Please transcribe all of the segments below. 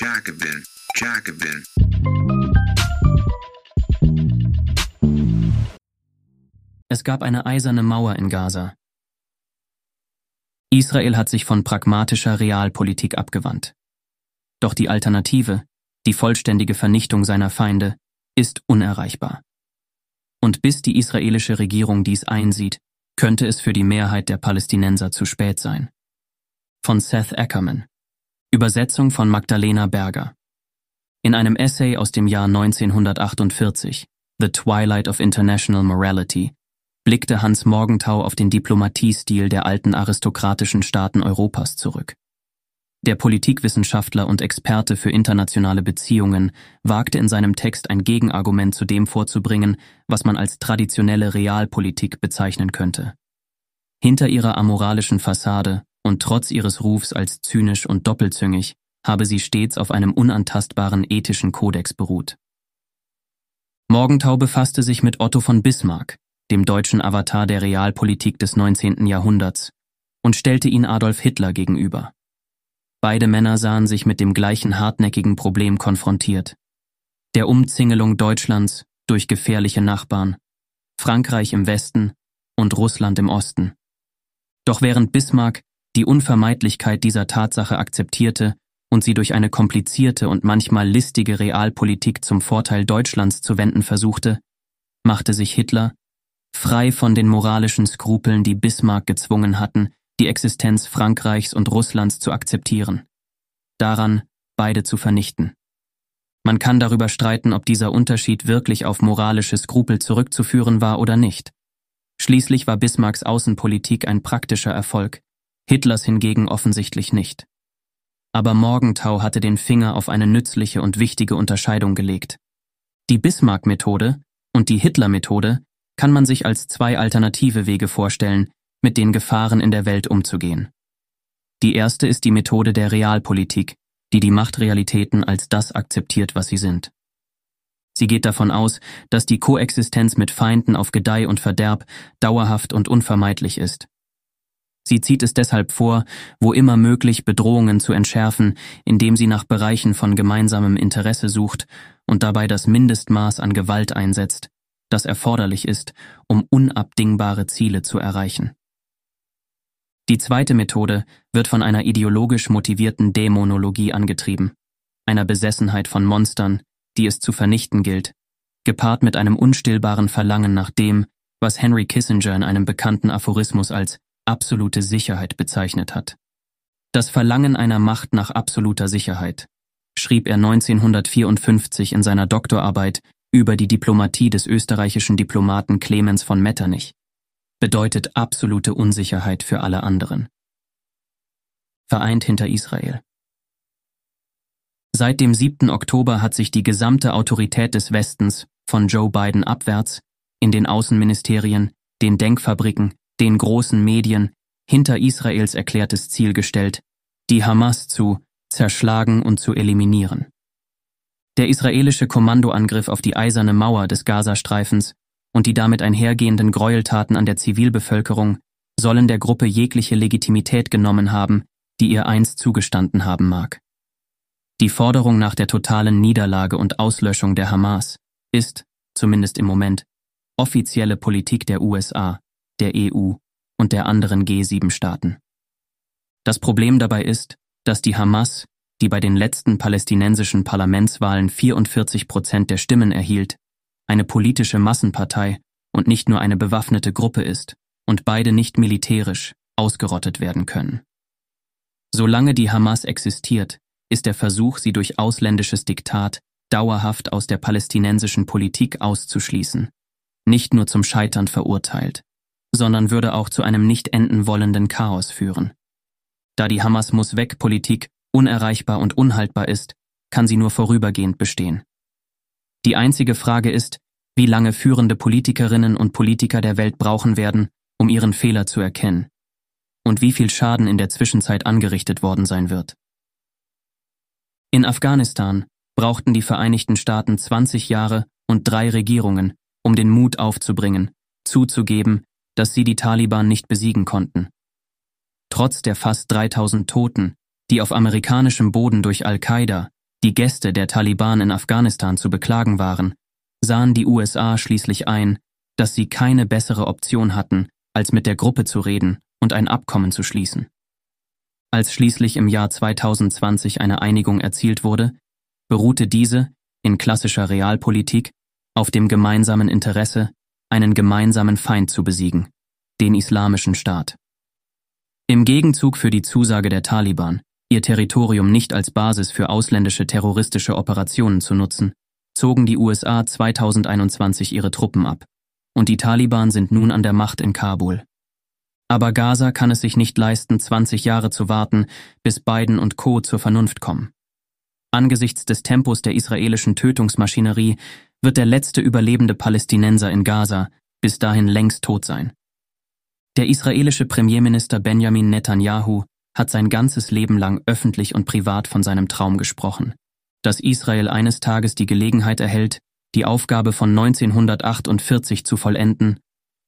Jacobin, Jacobin. Es gab eine eiserne Mauer in Gaza. Israel hat sich von pragmatischer Realpolitik abgewandt. Doch die Alternative, die vollständige Vernichtung seiner Feinde, ist unerreichbar. Und bis die israelische Regierung dies einsieht, könnte es für die Mehrheit der Palästinenser zu spät sein. Von Seth Ackerman. Übersetzung von Magdalena Berger. In einem Essay aus dem Jahr 1948, The Twilight of International Morality, blickte Hans Morgenthau auf den Diplomatiestil der alten aristokratischen Staaten Europas zurück. Der Politikwissenschaftler und Experte für internationale Beziehungen wagte in seinem Text ein Gegenargument zu dem vorzubringen, was man als traditionelle Realpolitik bezeichnen könnte. Hinter ihrer amoralischen Fassade und trotz ihres Rufs als zynisch und doppelzüngig habe sie stets auf einem unantastbaren ethischen Kodex beruht. Morgenthau befasste sich mit Otto von Bismarck, dem deutschen Avatar der Realpolitik des 19. Jahrhunderts, und stellte ihn Adolf Hitler gegenüber. Beide Männer sahen sich mit dem gleichen hartnäckigen Problem konfrontiert. Der Umzingelung Deutschlands durch gefährliche Nachbarn, Frankreich im Westen und Russland im Osten. Doch während Bismarck die Unvermeidlichkeit dieser Tatsache akzeptierte und sie durch eine komplizierte und manchmal listige Realpolitik zum Vorteil Deutschlands zu wenden versuchte, machte sich Hitler frei von den moralischen Skrupeln, die Bismarck gezwungen hatten, die Existenz Frankreichs und Russlands zu akzeptieren. Daran, beide zu vernichten. Man kann darüber streiten, ob dieser Unterschied wirklich auf moralische Skrupel zurückzuführen war oder nicht. Schließlich war Bismarcks Außenpolitik ein praktischer Erfolg, Hitlers hingegen offensichtlich nicht. Aber Morgenthau hatte den Finger auf eine nützliche und wichtige Unterscheidung gelegt. Die Bismarck-Methode und die Hitler-Methode kann man sich als zwei alternative Wege vorstellen, mit den Gefahren in der Welt umzugehen. Die erste ist die Methode der Realpolitik, die die Machtrealitäten als das akzeptiert, was sie sind. Sie geht davon aus, dass die Koexistenz mit Feinden auf Gedeih und Verderb dauerhaft und unvermeidlich ist. Sie zieht es deshalb vor, wo immer möglich Bedrohungen zu entschärfen, indem sie nach Bereichen von gemeinsamem Interesse sucht und dabei das Mindestmaß an Gewalt einsetzt, das erforderlich ist, um unabdingbare Ziele zu erreichen. Die zweite Methode wird von einer ideologisch motivierten Dämonologie angetrieben, einer Besessenheit von Monstern, die es zu vernichten gilt, gepaart mit einem unstillbaren Verlangen nach dem, was Henry Kissinger in einem bekannten Aphorismus als absolute Sicherheit bezeichnet hat. Das Verlangen einer Macht nach absoluter Sicherheit, schrieb er 1954 in seiner Doktorarbeit über die Diplomatie des österreichischen Diplomaten Clemens von Metternich, bedeutet absolute Unsicherheit für alle anderen. Vereint hinter Israel. Seit dem 7. Oktober hat sich die gesamte Autorität des Westens von Joe Biden abwärts in den Außenministerien, den Denkfabriken, den großen Medien hinter Israels erklärtes Ziel gestellt, die Hamas zu zerschlagen und zu eliminieren. Der israelische Kommandoangriff auf die eiserne Mauer des Gazastreifens und die damit einhergehenden Gräueltaten an der Zivilbevölkerung sollen der Gruppe jegliche Legitimität genommen haben, die ihr einst zugestanden haben mag. Die Forderung nach der totalen Niederlage und Auslöschung der Hamas ist, zumindest im Moment, offizielle Politik der USA, der EU und der anderen G7-Staaten. Das Problem dabei ist, dass die Hamas die bei den letzten palästinensischen Parlamentswahlen 44 Prozent der Stimmen erhielt, eine politische Massenpartei und nicht nur eine bewaffnete Gruppe ist und beide nicht militärisch ausgerottet werden können. Solange die Hamas existiert, ist der Versuch, sie durch ausländisches Diktat dauerhaft aus der palästinensischen Politik auszuschließen, nicht nur zum Scheitern verurteilt, sondern würde auch zu einem nicht enden wollenden Chaos führen. Da die Hamas muss weg Politik unerreichbar und unhaltbar ist, kann sie nur vorübergehend bestehen. Die einzige Frage ist, wie lange führende Politikerinnen und Politiker der Welt brauchen werden, um ihren Fehler zu erkennen, und wie viel Schaden in der Zwischenzeit angerichtet worden sein wird. In Afghanistan brauchten die Vereinigten Staaten 20 Jahre und drei Regierungen, um den Mut aufzubringen, zuzugeben, dass sie die Taliban nicht besiegen konnten. Trotz der fast 3000 Toten, die auf amerikanischem Boden durch Al-Qaida, die Gäste der Taliban in Afghanistan zu beklagen waren, sahen die USA schließlich ein, dass sie keine bessere Option hatten, als mit der Gruppe zu reden und ein Abkommen zu schließen. Als schließlich im Jahr 2020 eine Einigung erzielt wurde, beruhte diese, in klassischer Realpolitik, auf dem gemeinsamen Interesse, einen gemeinsamen Feind zu besiegen, den Islamischen Staat. Im Gegenzug für die Zusage der Taliban, ihr Territorium nicht als Basis für ausländische terroristische Operationen zu nutzen, zogen die USA 2021 ihre Truppen ab, und die Taliban sind nun an der Macht in Kabul. Aber Gaza kann es sich nicht leisten, 20 Jahre zu warten, bis Biden und Co. zur Vernunft kommen. Angesichts des Tempos der israelischen Tötungsmaschinerie wird der letzte überlebende Palästinenser in Gaza bis dahin längst tot sein. Der israelische Premierminister Benjamin Netanyahu hat sein ganzes Leben lang öffentlich und privat von seinem Traum gesprochen, dass Israel eines Tages die Gelegenheit erhält, die Aufgabe von 1948 zu vollenden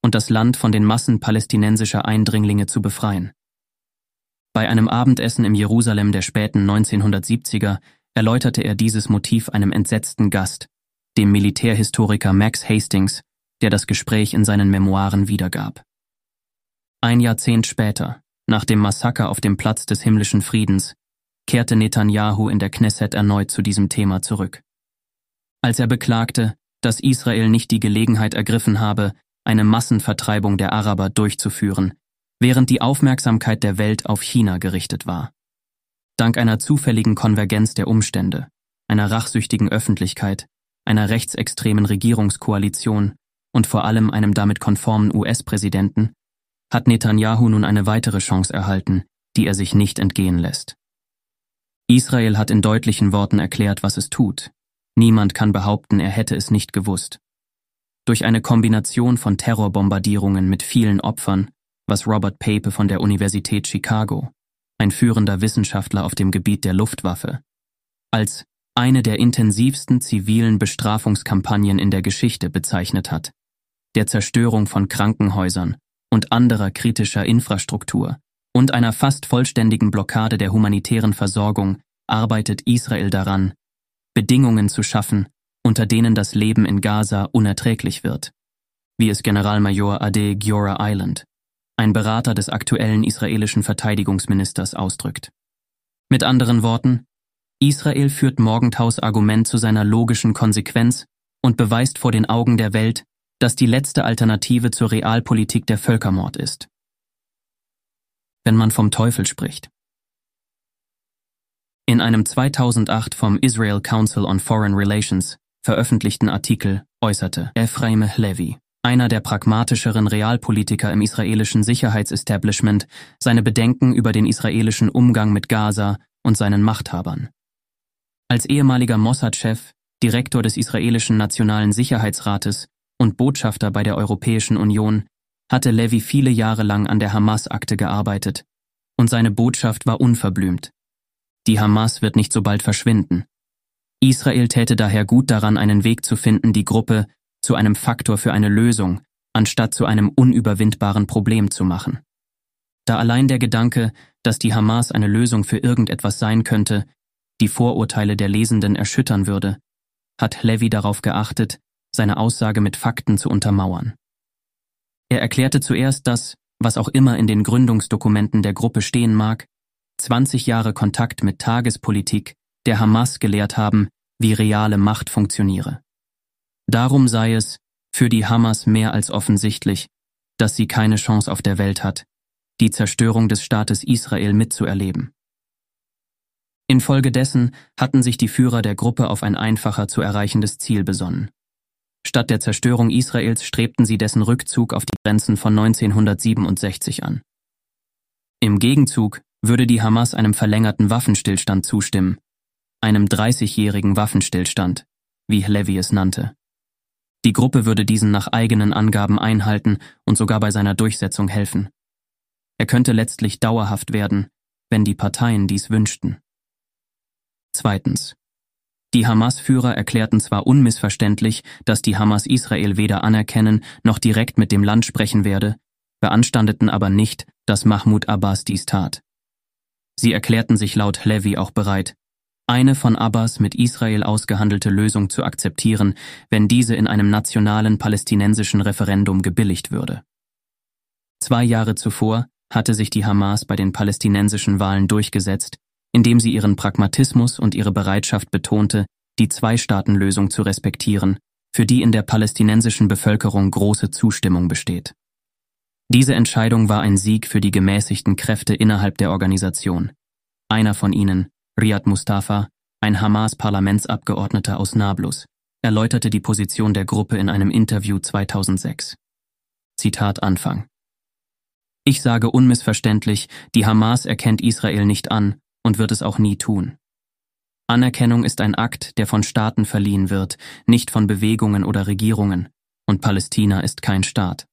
und das Land von den Massen palästinensischer Eindringlinge zu befreien. Bei einem Abendessen im Jerusalem der späten 1970er erläuterte er dieses Motiv einem entsetzten Gast, dem Militärhistoriker Max Hastings, der das Gespräch in seinen Memoiren wiedergab. Ein Jahrzehnt später, nach dem Massaker auf dem Platz des himmlischen Friedens, kehrte Netanyahu in der Knesset erneut zu diesem Thema zurück. Als er beklagte, dass Israel nicht die Gelegenheit ergriffen habe, eine Massenvertreibung der Araber durchzuführen, während die Aufmerksamkeit der Welt auf China gerichtet war. Dank einer zufälligen Konvergenz der Umstände, einer rachsüchtigen Öffentlichkeit, einer rechtsextremen Regierungskoalition und vor allem einem damit konformen US-Präsidenten hat Netanyahu nun eine weitere Chance erhalten, die er sich nicht entgehen lässt. Israel hat in deutlichen Worten erklärt, was es tut. Niemand kann behaupten, er hätte es nicht gewusst. Durch eine Kombination von Terrorbombardierungen mit vielen Opfern, was Robert Pape von der Universität Chicago, ein führender Wissenschaftler auf dem Gebiet der Luftwaffe, als eine der intensivsten zivilen Bestrafungskampagnen in der Geschichte bezeichnet hat, der Zerstörung von Krankenhäusern und anderer kritischer Infrastruktur und einer fast vollständigen Blockade der humanitären Versorgung arbeitet Israel daran, Bedingungen zu schaffen, unter denen das Leben in Gaza unerträglich wird, wie es Generalmajor Ade Giora Island, ein Berater des aktuellen israelischen Verteidigungsministers, ausdrückt. Mit anderen Worten, Israel führt Morgenthaus Argument zu seiner logischen Konsequenz und beweist vor den Augen der Welt, dass die letzte Alternative zur Realpolitik der Völkermord ist. Wenn man vom Teufel spricht. In einem 2008 vom Israel Council on Foreign Relations veröffentlichten Artikel äußerte Ephraim Levy, einer der pragmatischeren Realpolitiker im israelischen Sicherheitsestablishment, seine Bedenken über den israelischen Umgang mit Gaza und seinen Machthabern. Als ehemaliger Mossad-Chef, Direktor des israelischen Nationalen Sicherheitsrates und Botschafter bei der Europäischen Union hatte Levy viele Jahre lang an der Hamas-Akte gearbeitet, und seine Botschaft war unverblümt. Die Hamas wird nicht so bald verschwinden. Israel täte daher gut daran, einen Weg zu finden, die Gruppe zu einem Faktor für eine Lösung, anstatt zu einem unüberwindbaren Problem zu machen. Da allein der Gedanke, dass die Hamas eine Lösung für irgendetwas sein könnte, die Vorurteile der Lesenden erschüttern würde, hat Levy darauf geachtet, seine Aussage mit Fakten zu untermauern. Er erklärte zuerst, dass, was auch immer in den Gründungsdokumenten der Gruppe stehen mag, 20 Jahre Kontakt mit Tagespolitik der Hamas gelehrt haben, wie reale Macht funktioniere. Darum sei es für die Hamas mehr als offensichtlich, dass sie keine Chance auf der Welt hat, die Zerstörung des Staates Israel mitzuerleben. Infolgedessen hatten sich die Führer der Gruppe auf ein einfacher zu erreichendes Ziel besonnen. Statt der Zerstörung Israels strebten sie dessen Rückzug auf die Grenzen von 1967 an. Im Gegenzug würde die Hamas einem verlängerten Waffenstillstand zustimmen, einem 30-jährigen Waffenstillstand, wie Levy es nannte. Die Gruppe würde diesen nach eigenen Angaben einhalten und sogar bei seiner Durchsetzung helfen. Er könnte letztlich dauerhaft werden, wenn die Parteien dies wünschten. Zweitens. Die Hamas-Führer erklärten zwar unmissverständlich, dass die Hamas Israel weder anerkennen noch direkt mit dem Land sprechen werde, beanstandeten aber nicht, dass Mahmoud Abbas dies tat. Sie erklärten sich laut Levy auch bereit, eine von Abbas mit Israel ausgehandelte Lösung zu akzeptieren, wenn diese in einem nationalen palästinensischen Referendum gebilligt würde. Zwei Jahre zuvor hatte sich die Hamas bei den palästinensischen Wahlen durchgesetzt, indem sie ihren Pragmatismus und ihre Bereitschaft betonte, die Zwei-Staaten-Lösung zu respektieren, für die in der palästinensischen Bevölkerung große Zustimmung besteht. Diese Entscheidung war ein Sieg für die gemäßigten Kräfte innerhalb der Organisation. Einer von ihnen, Riyad Mustafa, ein Hamas-Parlamentsabgeordneter aus Nablus, erläuterte die Position der Gruppe in einem Interview 2006. Zitat Anfang. Ich sage unmissverständlich, die Hamas erkennt Israel nicht an und wird es auch nie tun. Anerkennung ist ein Akt, der von Staaten verliehen wird, nicht von Bewegungen oder Regierungen, und Palästina ist kein Staat.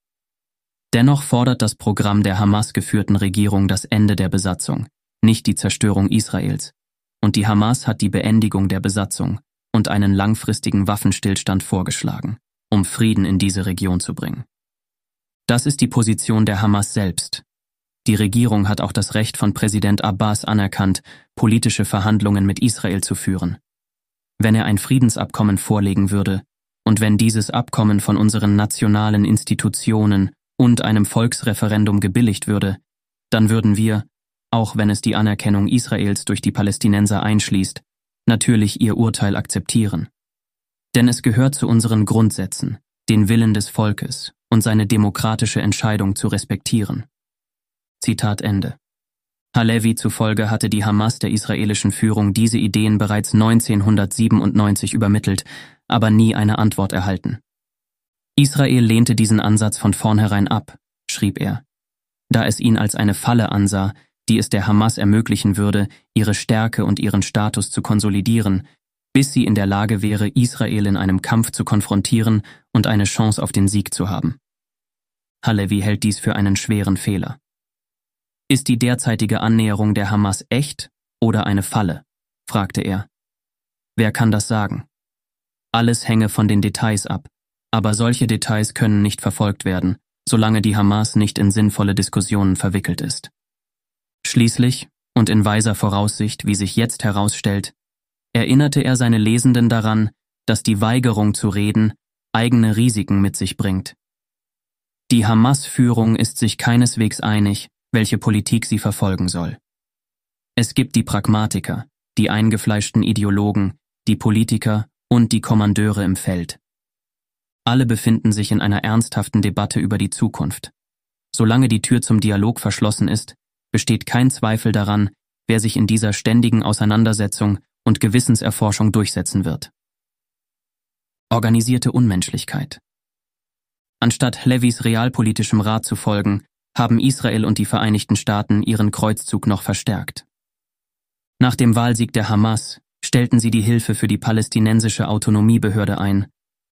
Dennoch fordert das Programm der Hamas geführten Regierung das Ende der Besatzung, nicht die Zerstörung Israels, und die Hamas hat die Beendigung der Besatzung und einen langfristigen Waffenstillstand vorgeschlagen, um Frieden in diese Region zu bringen. Das ist die Position der Hamas selbst. Die Regierung hat auch das Recht von Präsident Abbas anerkannt, politische Verhandlungen mit Israel zu führen. Wenn er ein Friedensabkommen vorlegen würde, und wenn dieses Abkommen von unseren nationalen Institutionen und einem Volksreferendum gebilligt würde, dann würden wir, auch wenn es die Anerkennung Israels durch die Palästinenser einschließt, natürlich ihr Urteil akzeptieren. Denn es gehört zu unseren Grundsätzen, den Willen des Volkes und seine demokratische Entscheidung zu respektieren. Zitat Ende. Halevi zufolge hatte die Hamas der israelischen Führung diese Ideen bereits 1997 übermittelt, aber nie eine Antwort erhalten. Israel lehnte diesen Ansatz von vornherein ab, schrieb er, da es ihn als eine Falle ansah, die es der Hamas ermöglichen würde, ihre Stärke und ihren Status zu konsolidieren, bis sie in der Lage wäre, Israel in einem Kampf zu konfrontieren und eine Chance auf den Sieg zu haben. Halevi hält dies für einen schweren Fehler. Ist die derzeitige Annäherung der Hamas echt oder eine Falle? fragte er. Wer kann das sagen? Alles hänge von den Details ab, aber solche Details können nicht verfolgt werden, solange die Hamas nicht in sinnvolle Diskussionen verwickelt ist. Schließlich, und in weiser Voraussicht, wie sich jetzt herausstellt, erinnerte er seine Lesenden daran, dass die Weigerung zu reden eigene Risiken mit sich bringt. Die Hamas-Führung ist sich keineswegs einig, welche Politik sie verfolgen soll. Es gibt die Pragmatiker, die eingefleischten Ideologen, die Politiker und die Kommandeure im Feld. Alle befinden sich in einer ernsthaften Debatte über die Zukunft. Solange die Tür zum Dialog verschlossen ist, besteht kein Zweifel daran, wer sich in dieser ständigen Auseinandersetzung und Gewissenserforschung durchsetzen wird. Organisierte Unmenschlichkeit. Anstatt Levis realpolitischem Rat zu folgen, haben Israel und die Vereinigten Staaten ihren Kreuzzug noch verstärkt. Nach dem Wahlsieg der Hamas stellten sie die Hilfe für die palästinensische Autonomiebehörde ein,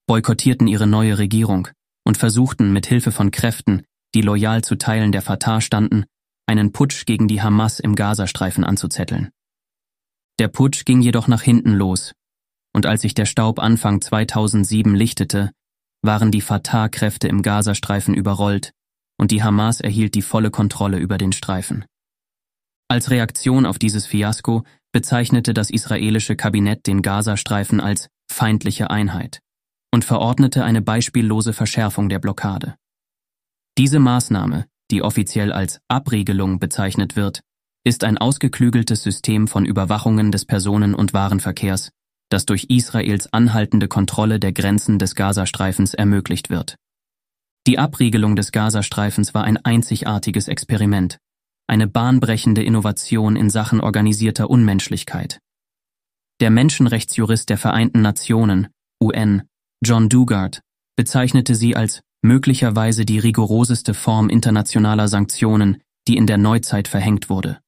boykottierten ihre neue Regierung und versuchten mit Hilfe von Kräften, die loyal zu Teilen der Fatah standen, einen Putsch gegen die Hamas im Gazastreifen anzuzetteln. Der Putsch ging jedoch nach hinten los, und als sich der Staub Anfang 2007 lichtete, waren die Fatah-Kräfte im Gazastreifen überrollt und die Hamas erhielt die volle Kontrolle über den Streifen. Als Reaktion auf dieses Fiasko bezeichnete das israelische Kabinett den Gazastreifen als feindliche Einheit und verordnete eine beispiellose Verschärfung der Blockade. Diese Maßnahme die offiziell als Abriegelung bezeichnet wird, ist ein ausgeklügeltes System von Überwachungen des Personen- und Warenverkehrs, das durch Israels anhaltende Kontrolle der Grenzen des Gazastreifens ermöglicht wird. Die Abriegelung des Gazastreifens war ein einzigartiges Experiment, eine bahnbrechende Innovation in Sachen organisierter Unmenschlichkeit. Der Menschenrechtsjurist der Vereinten Nationen, UN, John Dugard, bezeichnete sie als möglicherweise die rigoroseste Form internationaler Sanktionen, die in der Neuzeit verhängt wurde.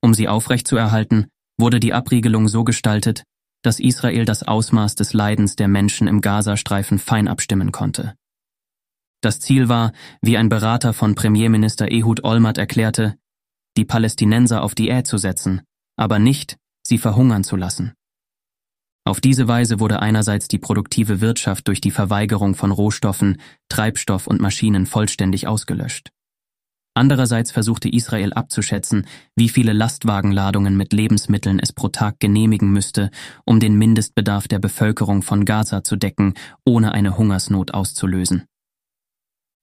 Um sie aufrechtzuerhalten, wurde die Abriegelung so gestaltet, dass Israel das Ausmaß des Leidens der Menschen im Gazastreifen fein abstimmen konnte. Das Ziel war, wie ein Berater von Premierminister Ehud Olmert erklärte, die Palästinenser auf Diät zu setzen, aber nicht, sie verhungern zu lassen. Auf diese Weise wurde einerseits die produktive Wirtschaft durch die Verweigerung von Rohstoffen, Treibstoff und Maschinen vollständig ausgelöscht. Andererseits versuchte Israel abzuschätzen, wie viele Lastwagenladungen mit Lebensmitteln es pro Tag genehmigen müsste, um den Mindestbedarf der Bevölkerung von Gaza zu decken, ohne eine Hungersnot auszulösen.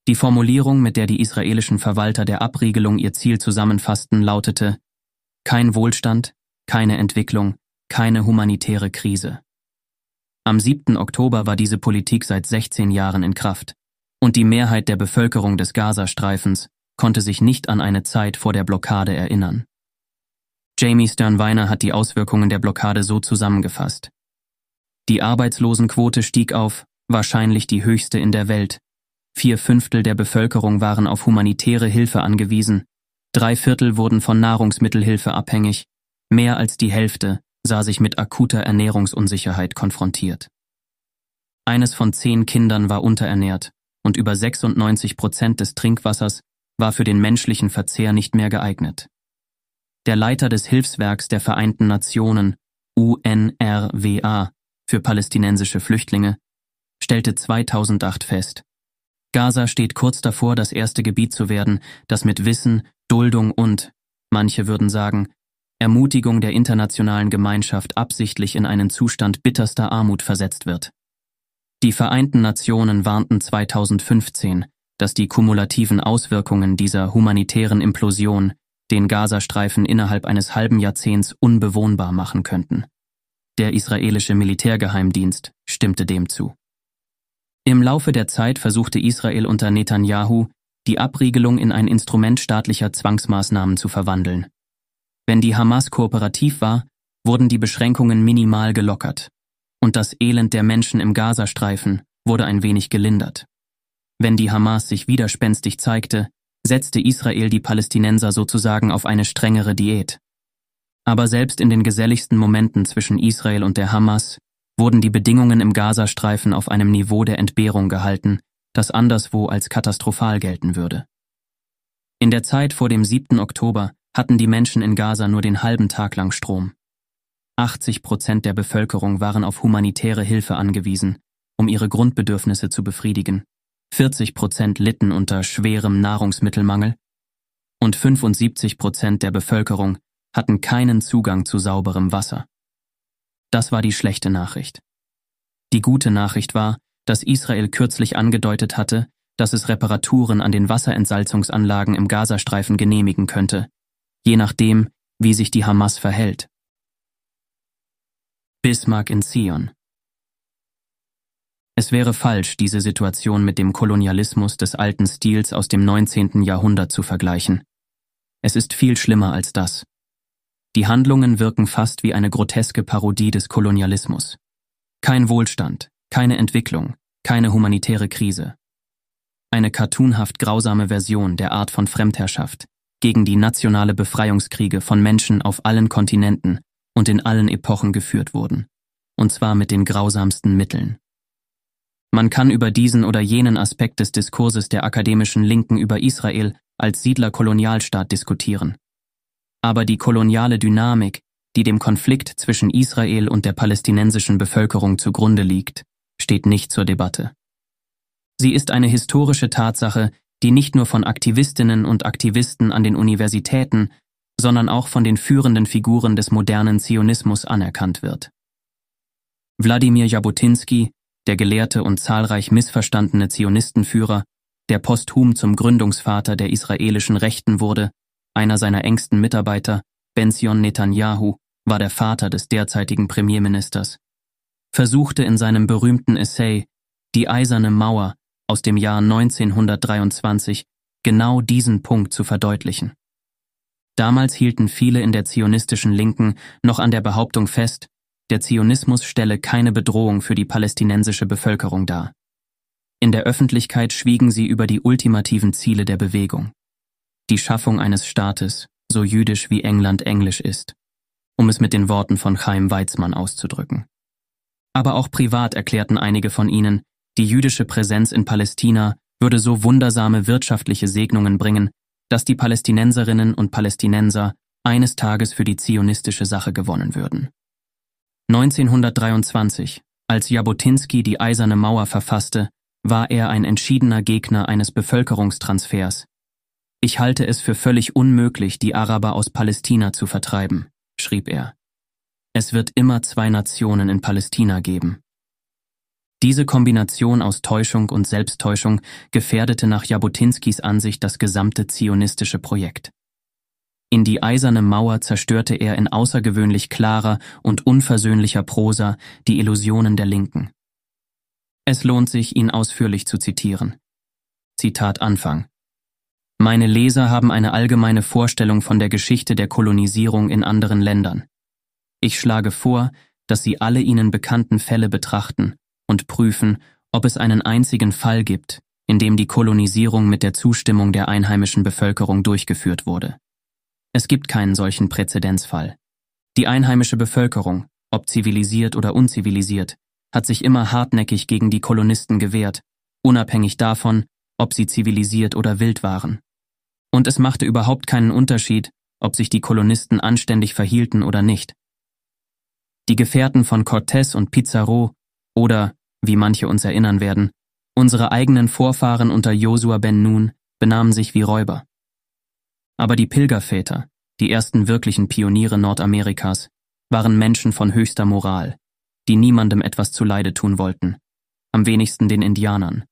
Die Formulierung, mit der die israelischen Verwalter der Abriegelung ihr Ziel zusammenfassten, lautete Kein Wohlstand, keine Entwicklung, keine humanitäre Krise. Am 7. Oktober war diese Politik seit 16 Jahren in Kraft, und die Mehrheit der Bevölkerung des Gazastreifens konnte sich nicht an eine Zeit vor der Blockade erinnern. Jamie Sternweiner hat die Auswirkungen der Blockade so zusammengefasst. Die Arbeitslosenquote stieg auf, wahrscheinlich die höchste in der Welt. Vier Fünftel der Bevölkerung waren auf humanitäre Hilfe angewiesen, drei Viertel wurden von Nahrungsmittelhilfe abhängig, mehr als die Hälfte sah sich mit akuter Ernährungsunsicherheit konfrontiert. Eines von zehn Kindern war unterernährt und über 96 Prozent des Trinkwassers war für den menschlichen Verzehr nicht mehr geeignet. Der Leiter des Hilfswerks der Vereinten Nationen, UNRWA, für palästinensische Flüchtlinge, stellte 2008 fest, Gaza steht kurz davor, das erste Gebiet zu werden, das mit Wissen, Duldung und, manche würden sagen, Ermutigung der internationalen Gemeinschaft absichtlich in einen Zustand bitterster Armut versetzt wird. Die Vereinten Nationen warnten 2015, dass die kumulativen Auswirkungen dieser humanitären Implosion den Gazastreifen innerhalb eines halben Jahrzehnts unbewohnbar machen könnten. Der israelische Militärgeheimdienst stimmte dem zu. Im Laufe der Zeit versuchte Israel unter Netanyahu, die Abriegelung in ein Instrument staatlicher Zwangsmaßnahmen zu verwandeln. Wenn die Hamas kooperativ war, wurden die Beschränkungen minimal gelockert, und das Elend der Menschen im Gazastreifen wurde ein wenig gelindert. Wenn die Hamas sich widerspenstig zeigte, setzte Israel die Palästinenser sozusagen auf eine strengere Diät. Aber selbst in den geselligsten Momenten zwischen Israel und der Hamas wurden die Bedingungen im Gazastreifen auf einem Niveau der Entbehrung gehalten, das anderswo als katastrophal gelten würde. In der Zeit vor dem 7. Oktober hatten die Menschen in Gaza nur den halben Tag lang Strom. 80 Prozent der Bevölkerung waren auf humanitäre Hilfe angewiesen, um ihre Grundbedürfnisse zu befriedigen. 40 Prozent litten unter schwerem Nahrungsmittelmangel und 75 Prozent der Bevölkerung hatten keinen Zugang zu sauberem Wasser. Das war die schlechte Nachricht. Die gute Nachricht war, dass Israel kürzlich angedeutet hatte, dass es Reparaturen an den Wasserentsalzungsanlagen im Gazastreifen genehmigen könnte, je nachdem, wie sich die Hamas verhält. Bismarck in Zion es wäre falsch, diese Situation mit dem Kolonialismus des alten Stils aus dem 19. Jahrhundert zu vergleichen. Es ist viel schlimmer als das. Die Handlungen wirken fast wie eine groteske Parodie des Kolonialismus. Kein Wohlstand, keine Entwicklung, keine humanitäre Krise. Eine cartoonhaft grausame Version der Art von Fremdherrschaft gegen die nationale Befreiungskriege von Menschen auf allen Kontinenten und in allen Epochen geführt wurden. Und zwar mit den grausamsten Mitteln. Man kann über diesen oder jenen Aspekt des Diskurses der akademischen Linken über Israel als Siedlerkolonialstaat diskutieren. Aber die koloniale Dynamik, die dem Konflikt zwischen Israel und der palästinensischen Bevölkerung zugrunde liegt, steht nicht zur Debatte. Sie ist eine historische Tatsache, die nicht nur von Aktivistinnen und Aktivisten an den Universitäten, sondern auch von den führenden Figuren des modernen Zionismus anerkannt wird. Wladimir Jabotinsky, der gelehrte und zahlreich missverstandene Zionistenführer, der posthum zum Gründungsvater der israelischen Rechten wurde, einer seiner engsten Mitarbeiter, Benzion Netanyahu, war der Vater des derzeitigen Premierministers, versuchte in seinem berühmten Essay Die eiserne Mauer aus dem Jahr 1923 genau diesen Punkt zu verdeutlichen. Damals hielten viele in der zionistischen Linken noch an der Behauptung fest, der Zionismus stelle keine Bedrohung für die palästinensische Bevölkerung dar. In der Öffentlichkeit schwiegen sie über die ultimativen Ziele der Bewegung. Die Schaffung eines Staates, so jüdisch wie England englisch ist, um es mit den Worten von Chaim Weizmann auszudrücken. Aber auch privat erklärten einige von ihnen, die jüdische Präsenz in Palästina würde so wundersame wirtschaftliche Segnungen bringen, dass die Palästinenserinnen und Palästinenser eines Tages für die zionistische Sache gewonnen würden. 1923, als Jabotinsky die Eiserne Mauer verfasste, war er ein entschiedener Gegner eines Bevölkerungstransfers, Ich halte es für völlig unmöglich, die Araber aus Palästina zu vertreiben, schrieb er. Es wird immer zwei Nationen in Palästina geben. Diese Kombination aus Täuschung und Selbsttäuschung gefährdete nach Jabotinskis Ansicht das gesamte zionistische Projekt. In die eiserne Mauer zerstörte er in außergewöhnlich klarer und unversöhnlicher Prosa die Illusionen der Linken. Es lohnt sich, ihn ausführlich zu zitieren. Zitat Anfang. Meine Leser haben eine allgemeine Vorstellung von der Geschichte der Kolonisierung in anderen Ländern. Ich schlage vor, dass Sie alle Ihnen bekannten Fälle betrachten und prüfen, ob es einen einzigen Fall gibt, in dem die Kolonisierung mit der Zustimmung der einheimischen Bevölkerung durchgeführt wurde. Es gibt keinen solchen Präzedenzfall. Die einheimische Bevölkerung, ob zivilisiert oder unzivilisiert, hat sich immer hartnäckig gegen die Kolonisten gewehrt, unabhängig davon, ob sie zivilisiert oder wild waren. Und es machte überhaupt keinen Unterschied, ob sich die Kolonisten anständig verhielten oder nicht. Die Gefährten von Cortés und Pizarro oder, wie manche uns erinnern werden, unsere eigenen Vorfahren unter Josua ben Nun benahmen sich wie Räuber. Aber die Pilgerväter, die ersten wirklichen Pioniere Nordamerikas, waren Menschen von höchster Moral, die niemandem etwas zuleide tun wollten, am wenigsten den Indianern.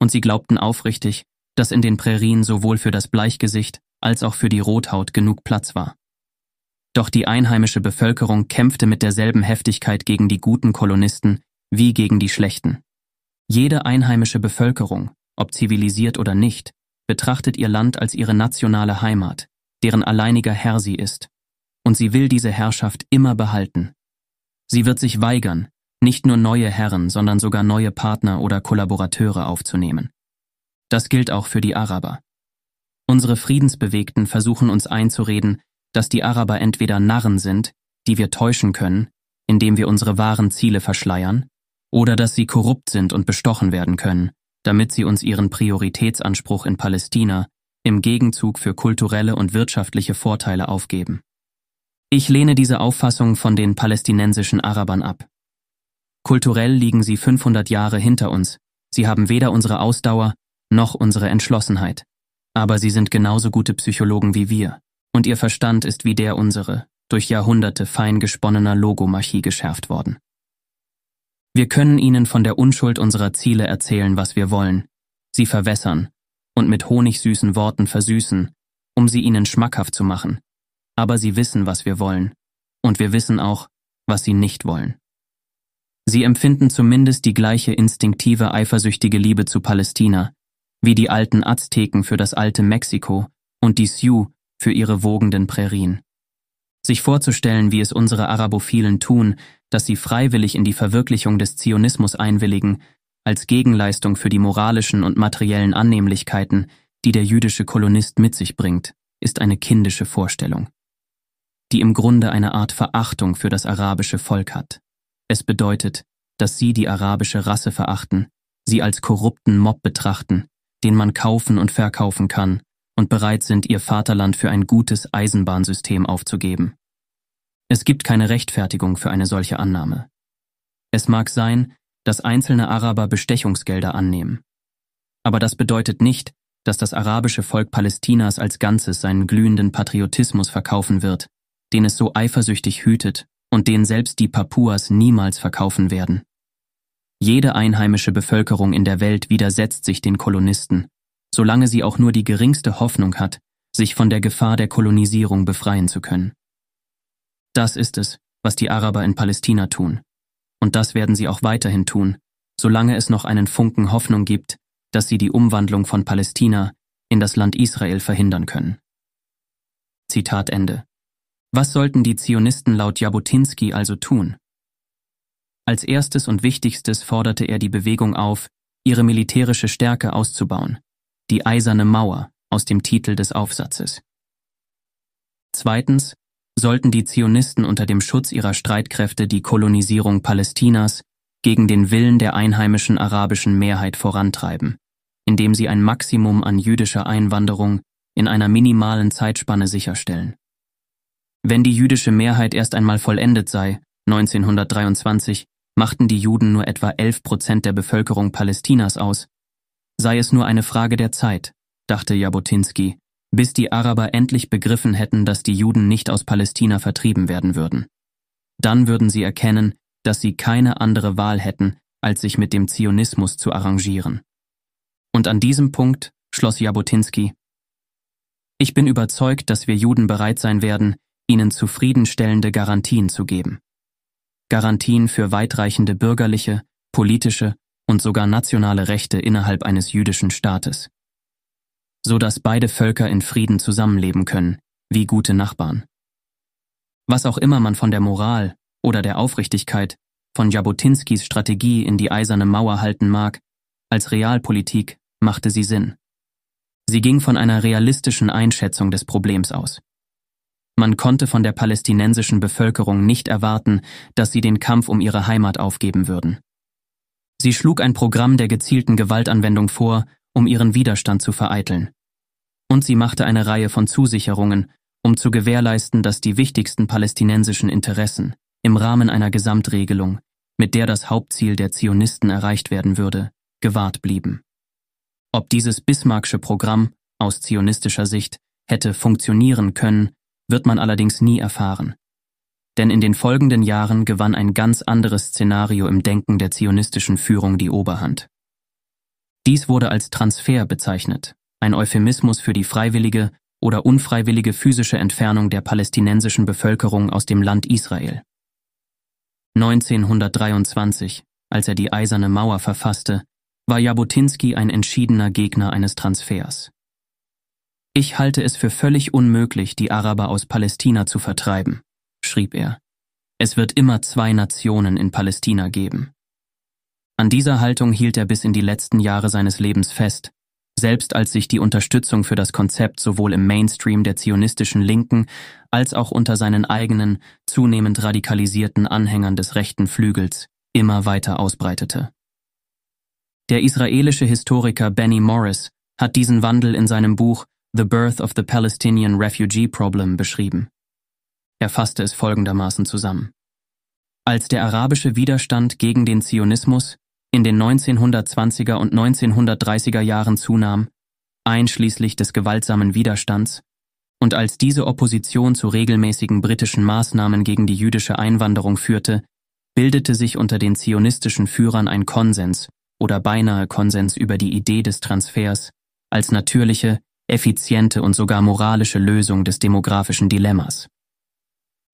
Und sie glaubten aufrichtig, dass in den Prärien sowohl für das Bleichgesicht als auch für die Rothaut genug Platz war. Doch die einheimische Bevölkerung kämpfte mit derselben Heftigkeit gegen die guten Kolonisten wie gegen die schlechten. Jede einheimische Bevölkerung, ob zivilisiert oder nicht, betrachtet ihr Land als ihre nationale Heimat, deren alleiniger Herr sie ist, und sie will diese Herrschaft immer behalten. Sie wird sich weigern, nicht nur neue Herren, sondern sogar neue Partner oder Kollaborateure aufzunehmen. Das gilt auch für die Araber. Unsere Friedensbewegten versuchen uns einzureden, dass die Araber entweder Narren sind, die wir täuschen können, indem wir unsere wahren Ziele verschleiern, oder dass sie korrupt sind und bestochen werden können, damit sie uns ihren Prioritätsanspruch in Palästina im Gegenzug für kulturelle und wirtschaftliche Vorteile aufgeben. Ich lehne diese Auffassung von den palästinensischen Arabern ab. Kulturell liegen sie 500 Jahre hinter uns, sie haben weder unsere Ausdauer noch unsere Entschlossenheit, aber sie sind genauso gute Psychologen wie wir und ihr Verstand ist wie der unsere, durch Jahrhunderte fein gesponnener Logomachie geschärft worden. Wir können ihnen von der Unschuld unserer Ziele erzählen, was wir wollen, sie verwässern und mit honigsüßen Worten versüßen, um sie ihnen schmackhaft zu machen. Aber sie wissen, was wir wollen, und wir wissen auch, was sie nicht wollen. Sie empfinden zumindest die gleiche instinktive eifersüchtige Liebe zu Palästina, wie die alten Azteken für das alte Mexiko und die Sioux für ihre wogenden Prärien. Sich vorzustellen, wie es unsere Arabophilen tun, dass sie freiwillig in die Verwirklichung des Zionismus einwilligen, als Gegenleistung für die moralischen und materiellen Annehmlichkeiten, die der jüdische Kolonist mit sich bringt, ist eine kindische Vorstellung, die im Grunde eine Art Verachtung für das arabische Volk hat. Es bedeutet, dass sie die arabische Rasse verachten, sie als korrupten Mob betrachten, den man kaufen und verkaufen kann und bereit sind, ihr Vaterland für ein gutes Eisenbahnsystem aufzugeben. Es gibt keine Rechtfertigung für eine solche Annahme. Es mag sein, dass einzelne Araber Bestechungsgelder annehmen. Aber das bedeutet nicht, dass das arabische Volk Palästinas als Ganzes seinen glühenden Patriotismus verkaufen wird, den es so eifersüchtig hütet und den selbst die Papuas niemals verkaufen werden. Jede einheimische Bevölkerung in der Welt widersetzt sich den Kolonisten solange sie auch nur die geringste Hoffnung hat, sich von der Gefahr der Kolonisierung befreien zu können. Das ist es, was die Araber in Palästina tun. Und das werden sie auch weiterhin tun, solange es noch einen Funken Hoffnung gibt, dass sie die Umwandlung von Palästina in das Land Israel verhindern können. Zitat Ende. Was sollten die Zionisten laut Jabotinsky also tun? Als erstes und wichtigstes forderte er die Bewegung auf, ihre militärische Stärke auszubauen, die eiserne Mauer aus dem Titel des Aufsatzes. Zweitens sollten die Zionisten unter dem Schutz ihrer Streitkräfte die Kolonisierung Palästinas gegen den Willen der einheimischen arabischen Mehrheit vorantreiben, indem sie ein Maximum an jüdischer Einwanderung in einer minimalen Zeitspanne sicherstellen. Wenn die jüdische Mehrheit erst einmal vollendet sei, 1923, machten die Juden nur etwa 11 Prozent der Bevölkerung Palästinas aus sei es nur eine Frage der Zeit, dachte Jabotinsky, bis die Araber endlich begriffen hätten, dass die Juden nicht aus Palästina vertrieben werden würden. Dann würden sie erkennen, dass sie keine andere Wahl hätten, als sich mit dem Zionismus zu arrangieren. Und an diesem Punkt schloss Jabotinsky, ich bin überzeugt, dass wir Juden bereit sein werden, ihnen zufriedenstellende Garantien zu geben. Garantien für weitreichende bürgerliche, politische und sogar nationale Rechte innerhalb eines jüdischen Staates. So dass beide Völker in Frieden zusammenleben können, wie gute Nachbarn. Was auch immer man von der Moral oder der Aufrichtigkeit von Jabotinskis Strategie in die eiserne Mauer halten mag, als Realpolitik machte sie Sinn. Sie ging von einer realistischen Einschätzung des Problems aus. Man konnte von der palästinensischen Bevölkerung nicht erwarten, dass sie den Kampf um ihre Heimat aufgeben würden. Sie schlug ein Programm der gezielten Gewaltanwendung vor, um ihren Widerstand zu vereiteln. Und sie machte eine Reihe von Zusicherungen, um zu gewährleisten, dass die wichtigsten palästinensischen Interessen im Rahmen einer Gesamtregelung, mit der das Hauptziel der Zionisten erreicht werden würde, gewahrt blieben. Ob dieses Bismarcksche Programm aus zionistischer Sicht hätte funktionieren können, wird man allerdings nie erfahren. Denn in den folgenden Jahren gewann ein ganz anderes Szenario im Denken der zionistischen Führung die Oberhand. Dies wurde als Transfer bezeichnet, ein Euphemismus für die freiwillige oder unfreiwillige physische Entfernung der palästinensischen Bevölkerung aus dem Land Israel. 1923, als er die Eiserne Mauer verfasste, war Jabotinsky ein entschiedener Gegner eines Transfers. Ich halte es für völlig unmöglich, die Araber aus Palästina zu vertreiben, schrieb er. Es wird immer zwei Nationen in Palästina geben. An dieser Haltung hielt er bis in die letzten Jahre seines Lebens fest, selbst als sich die Unterstützung für das Konzept sowohl im Mainstream der zionistischen Linken als auch unter seinen eigenen, zunehmend radikalisierten Anhängern des rechten Flügels immer weiter ausbreitete. Der israelische Historiker Benny Morris hat diesen Wandel in seinem Buch The Birth of the Palestinian Refugee Problem beschrieben. Er fasste es folgendermaßen zusammen. Als der arabische Widerstand gegen den Zionismus in den 1920er und 1930er Jahren zunahm, einschließlich des gewaltsamen Widerstands, und als diese Opposition zu regelmäßigen britischen Maßnahmen gegen die jüdische Einwanderung führte, bildete sich unter den zionistischen Führern ein Konsens oder beinahe Konsens über die Idee des Transfers als natürliche, effiziente und sogar moralische Lösung des demografischen Dilemmas.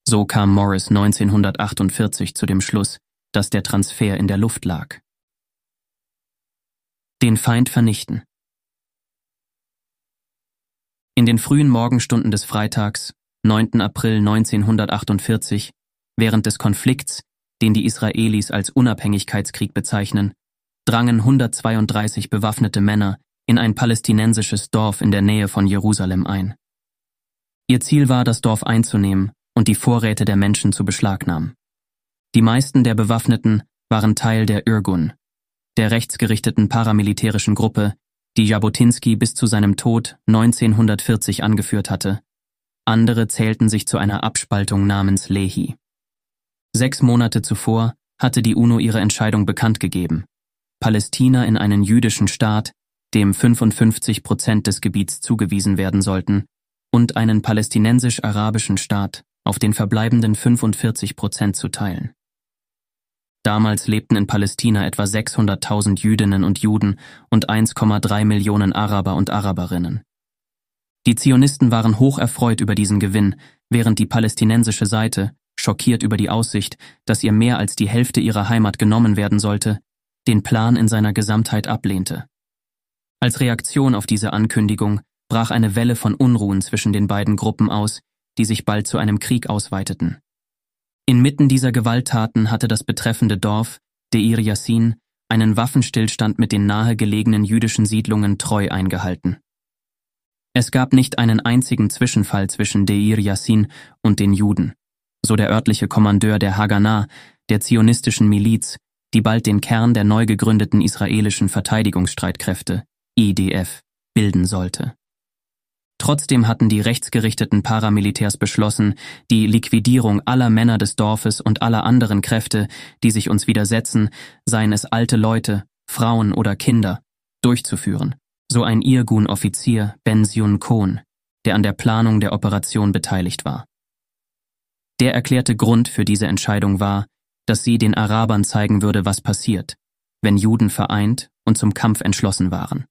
So kam Morris 1948 zu dem Schluss, dass der Transfer in der Luft lag. Den Feind vernichten. In den frühen Morgenstunden des Freitags, 9. April 1948, während des Konflikts, den die Israelis als Unabhängigkeitskrieg bezeichnen, drangen 132 bewaffnete Männer in ein palästinensisches Dorf in der Nähe von Jerusalem ein. Ihr Ziel war, das Dorf einzunehmen und die Vorräte der Menschen zu beschlagnahmen. Die meisten der Bewaffneten waren Teil der Irgun, der rechtsgerichteten paramilitärischen Gruppe, die Jabotinsky bis zu seinem Tod 1940 angeführt hatte. Andere zählten sich zu einer Abspaltung namens Lehi. Sechs Monate zuvor hatte die UNO ihre Entscheidung bekannt gegeben, Palästina in einen jüdischen Staat dem 55 Prozent des Gebiets zugewiesen werden sollten, und einen palästinensisch-arabischen Staat auf den verbleibenden 45 Prozent zu teilen. Damals lebten in Palästina etwa 600.000 Jüdinnen und Juden und 1,3 Millionen Araber und Araberinnen. Die Zionisten waren hoch erfreut über diesen Gewinn, während die palästinensische Seite, schockiert über die Aussicht, dass ihr mehr als die Hälfte ihrer Heimat genommen werden sollte, den Plan in seiner Gesamtheit ablehnte. Als Reaktion auf diese Ankündigung brach eine Welle von Unruhen zwischen den beiden Gruppen aus, die sich bald zu einem Krieg ausweiteten. Inmitten dieser Gewalttaten hatte das betreffende Dorf, Deir Yassin, einen Waffenstillstand mit den nahegelegenen jüdischen Siedlungen treu eingehalten. Es gab nicht einen einzigen Zwischenfall zwischen Deir Yassin und den Juden, so der örtliche Kommandeur der Haganah, der zionistischen Miliz, die bald den Kern der neu gegründeten israelischen Verteidigungsstreitkräfte, IDF, bilden sollte. Trotzdem hatten die rechtsgerichteten Paramilitärs beschlossen, die Liquidierung aller Männer des Dorfes und aller anderen Kräfte, die sich uns widersetzen, seien es alte Leute, Frauen oder Kinder, durchzuführen, so ein Irgun-Offizier Benzion Kohn, der an der Planung der Operation beteiligt war. Der erklärte Grund für diese Entscheidung war, dass sie den Arabern zeigen würde, was passiert, wenn Juden vereint und zum Kampf entschlossen waren.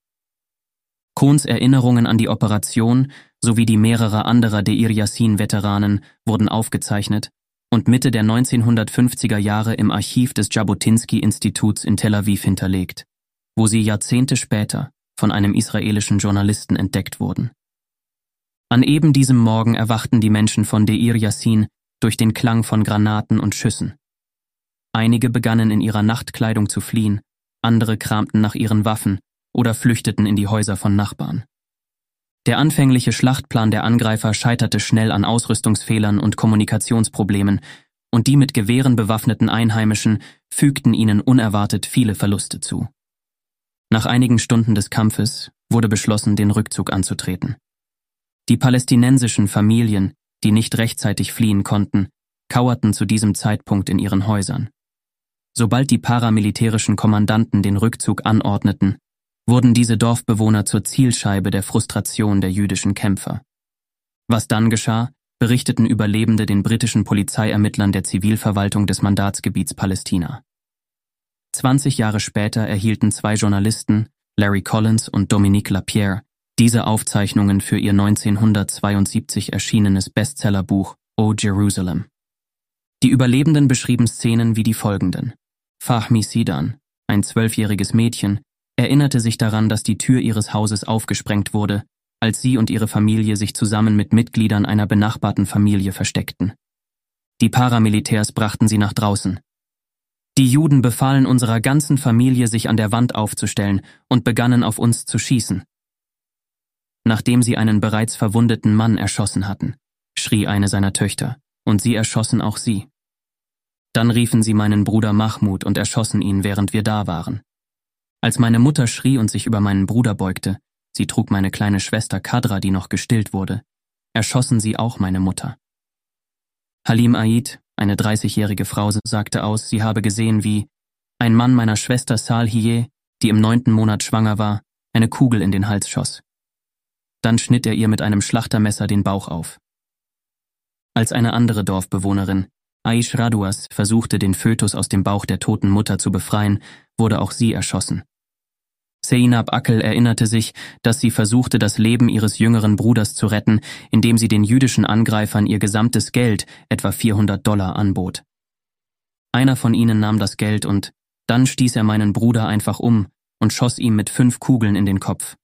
Kohns Erinnerungen an die Operation sowie die mehrerer anderer Deir Yassin-Veteranen wurden aufgezeichnet und Mitte der 1950er Jahre im Archiv des Jabotinsky-Instituts in Tel Aviv hinterlegt, wo sie Jahrzehnte später von einem israelischen Journalisten entdeckt wurden. An eben diesem Morgen erwachten die Menschen von Deir Yassin durch den Klang von Granaten und Schüssen. Einige begannen in ihrer Nachtkleidung zu fliehen, andere kramten nach ihren Waffen oder flüchteten in die Häuser von Nachbarn. Der anfängliche Schlachtplan der Angreifer scheiterte schnell an Ausrüstungsfehlern und Kommunikationsproblemen, und die mit Gewehren bewaffneten Einheimischen fügten ihnen unerwartet viele Verluste zu. Nach einigen Stunden des Kampfes wurde beschlossen, den Rückzug anzutreten. Die palästinensischen Familien, die nicht rechtzeitig fliehen konnten, kauerten zu diesem Zeitpunkt in ihren Häusern. Sobald die paramilitärischen Kommandanten den Rückzug anordneten, wurden diese Dorfbewohner zur Zielscheibe der Frustration der jüdischen Kämpfer. Was dann geschah, berichteten Überlebende den britischen Polizeiermittlern der Zivilverwaltung des Mandatsgebiets Palästina. 20 Jahre später erhielten zwei Journalisten, Larry Collins und Dominique Lapierre, diese Aufzeichnungen für ihr 1972 erschienenes Bestsellerbuch O Jerusalem. Die Überlebenden beschrieben Szenen wie die folgenden. Fahmi Sidan, ein zwölfjähriges Mädchen, erinnerte sich daran, dass die Tür ihres Hauses aufgesprengt wurde, als sie und ihre Familie sich zusammen mit Mitgliedern einer benachbarten Familie versteckten. Die Paramilitärs brachten sie nach draußen. Die Juden befahlen unserer ganzen Familie, sich an der Wand aufzustellen und begannen auf uns zu schießen. Nachdem sie einen bereits verwundeten Mann erschossen hatten, schrie eine seiner Töchter, und sie erschossen auch sie. Dann riefen sie meinen Bruder Mahmud und erschossen ihn, während wir da waren. Als meine Mutter schrie und sich über meinen Bruder beugte, sie trug meine kleine Schwester Kadra, die noch gestillt wurde, erschossen sie auch meine Mutter. Halim Aid, eine 30-jährige Frau, sagte aus, sie habe gesehen, wie ein Mann meiner Schwester Salhiye, die im neunten Monat schwanger war, eine Kugel in den Hals schoss. Dann schnitt er ihr mit einem Schlachtermesser den Bauch auf. Als eine andere Dorfbewohnerin, Aish Raduas, versuchte, den Fötus aus dem Bauch der toten Mutter zu befreien, wurde auch sie erschossen. Seinab Akel erinnerte sich, dass sie versuchte, das Leben ihres jüngeren Bruders zu retten, indem sie den jüdischen Angreifern ihr gesamtes Geld, etwa 400 Dollar, anbot. Einer von ihnen nahm das Geld und dann stieß er meinen Bruder einfach um und schoss ihm mit fünf Kugeln in den Kopf.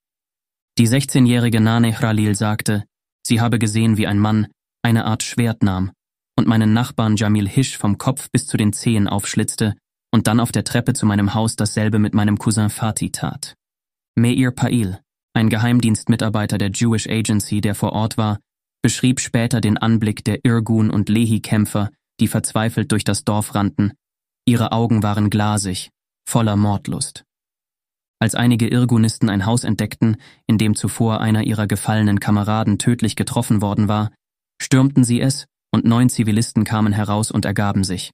Die 16-jährige Nane Khalil sagte, sie habe gesehen, wie ein Mann eine Art Schwert nahm und meinen Nachbarn Jamil Hisch vom Kopf bis zu den Zehen aufschlitzte und dann auf der Treppe zu meinem Haus dasselbe mit meinem Cousin Fatih tat. Meir Pail, ein Geheimdienstmitarbeiter der Jewish Agency, der vor Ort war, beschrieb später den Anblick der Irgun- und Lehi-Kämpfer, die verzweifelt durch das Dorf rannten. Ihre Augen waren glasig, voller Mordlust. Als einige Irgunisten ein Haus entdeckten, in dem zuvor einer ihrer gefallenen Kameraden tödlich getroffen worden war, stürmten sie es und neun Zivilisten kamen heraus und ergaben sich.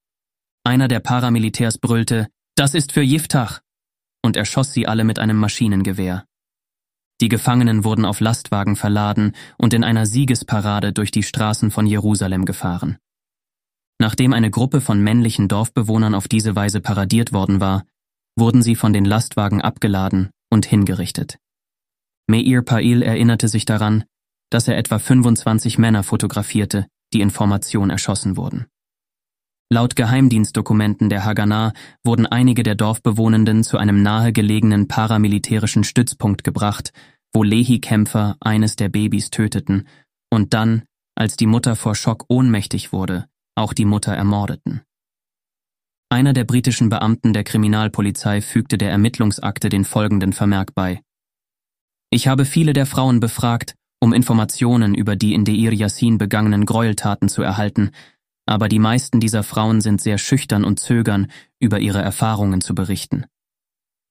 Einer der Paramilitärs brüllte, das ist für Jiftach, und erschoss sie alle mit einem Maschinengewehr. Die Gefangenen wurden auf Lastwagen verladen und in einer Siegesparade durch die Straßen von Jerusalem gefahren. Nachdem eine Gruppe von männlichen Dorfbewohnern auf diese Weise paradiert worden war, wurden sie von den Lastwagen abgeladen und hingerichtet. Meir Pail erinnerte sich daran, dass er etwa 25 Männer fotografierte, die in Formation erschossen wurden. Laut Geheimdienstdokumenten der Haganah wurden einige der Dorfbewohnenden zu einem nahegelegenen paramilitärischen Stützpunkt gebracht, wo Lehi-Kämpfer eines der Babys töteten und dann, als die Mutter vor Schock ohnmächtig wurde, auch die Mutter ermordeten. Einer der britischen Beamten der Kriminalpolizei fügte der Ermittlungsakte den folgenden Vermerk bei. Ich habe viele der Frauen befragt, um Informationen über die in Deir Yassin begangenen Gräueltaten zu erhalten, aber die meisten dieser Frauen sind sehr schüchtern und zögern, über ihre Erfahrungen zu berichten.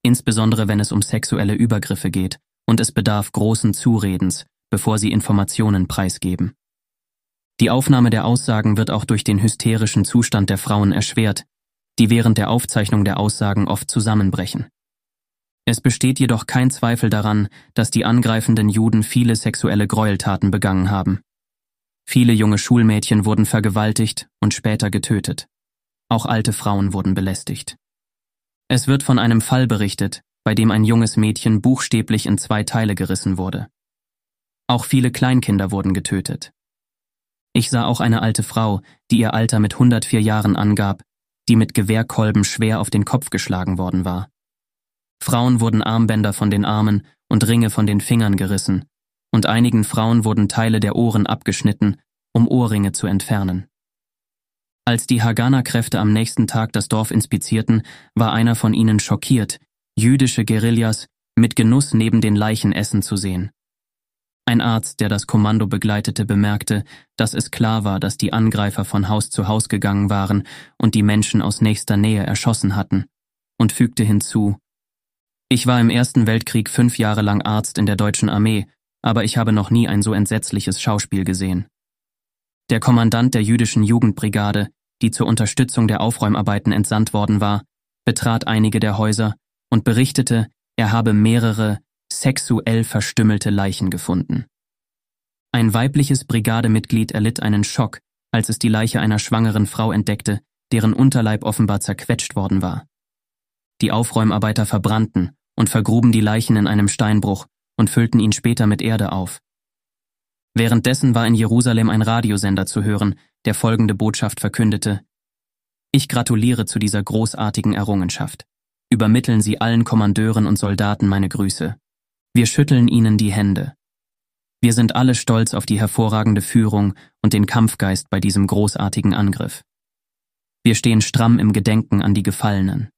Insbesondere wenn es um sexuelle Übergriffe geht, und es bedarf großen Zuredens, bevor sie Informationen preisgeben. Die Aufnahme der Aussagen wird auch durch den hysterischen Zustand der Frauen erschwert, die während der Aufzeichnung der Aussagen oft zusammenbrechen. Es besteht jedoch kein Zweifel daran, dass die angreifenden Juden viele sexuelle Gräueltaten begangen haben. Viele junge Schulmädchen wurden vergewaltigt und später getötet. Auch alte Frauen wurden belästigt. Es wird von einem Fall berichtet, bei dem ein junges Mädchen buchstäblich in zwei Teile gerissen wurde. Auch viele Kleinkinder wurden getötet. Ich sah auch eine alte Frau, die ihr Alter mit 104 Jahren angab, die mit Gewehrkolben schwer auf den Kopf geschlagen worden war. Frauen wurden Armbänder von den Armen und Ringe von den Fingern gerissen, und einigen Frauen wurden Teile der Ohren abgeschnitten, um Ohrringe zu entfernen. Als die Haganah-Kräfte am nächsten Tag das Dorf inspizierten, war einer von ihnen schockiert, jüdische Guerillas mit Genuss neben den Leichen essen zu sehen. Ein Arzt, der das Kommando begleitete, bemerkte, dass es klar war, dass die Angreifer von Haus zu Haus gegangen waren und die Menschen aus nächster Nähe erschossen hatten, und fügte hinzu, ich war im Ersten Weltkrieg fünf Jahre lang Arzt in der deutschen Armee, aber ich habe noch nie ein so entsetzliches Schauspiel gesehen. Der Kommandant der jüdischen Jugendbrigade, die zur Unterstützung der Aufräumarbeiten entsandt worden war, betrat einige der Häuser und berichtete, er habe mehrere sexuell verstümmelte Leichen gefunden. Ein weibliches Brigademitglied erlitt einen Schock, als es die Leiche einer schwangeren Frau entdeckte, deren Unterleib offenbar zerquetscht worden war. Die Aufräumarbeiter verbrannten und vergruben die Leichen in einem Steinbruch und füllten ihn später mit Erde auf. Währenddessen war in Jerusalem ein Radiosender zu hören, der folgende Botschaft verkündete Ich gratuliere zu dieser großartigen Errungenschaft. Übermitteln Sie allen Kommandeuren und Soldaten meine Grüße. Wir schütteln ihnen die Hände. Wir sind alle stolz auf die hervorragende Führung und den Kampfgeist bei diesem großartigen Angriff. Wir stehen stramm im Gedenken an die Gefallenen.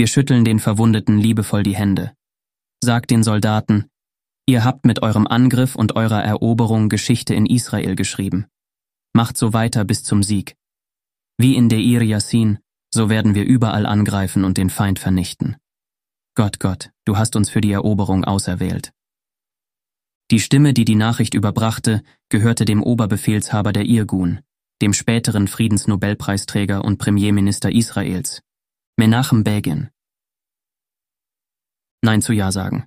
Wir schütteln den Verwundeten liebevoll die Hände. Sagt den Soldaten, ihr habt mit eurem Angriff und eurer Eroberung Geschichte in Israel geschrieben. Macht so weiter bis zum Sieg. Wie in Deir Yassin, so werden wir überall angreifen und den Feind vernichten. Gott, Gott, du hast uns für die Eroberung auserwählt. Die Stimme, die die Nachricht überbrachte, gehörte dem Oberbefehlshaber der Irgun, dem späteren Friedensnobelpreisträger und Premierminister Israels, Menachem Begin. Nein zu Ja sagen.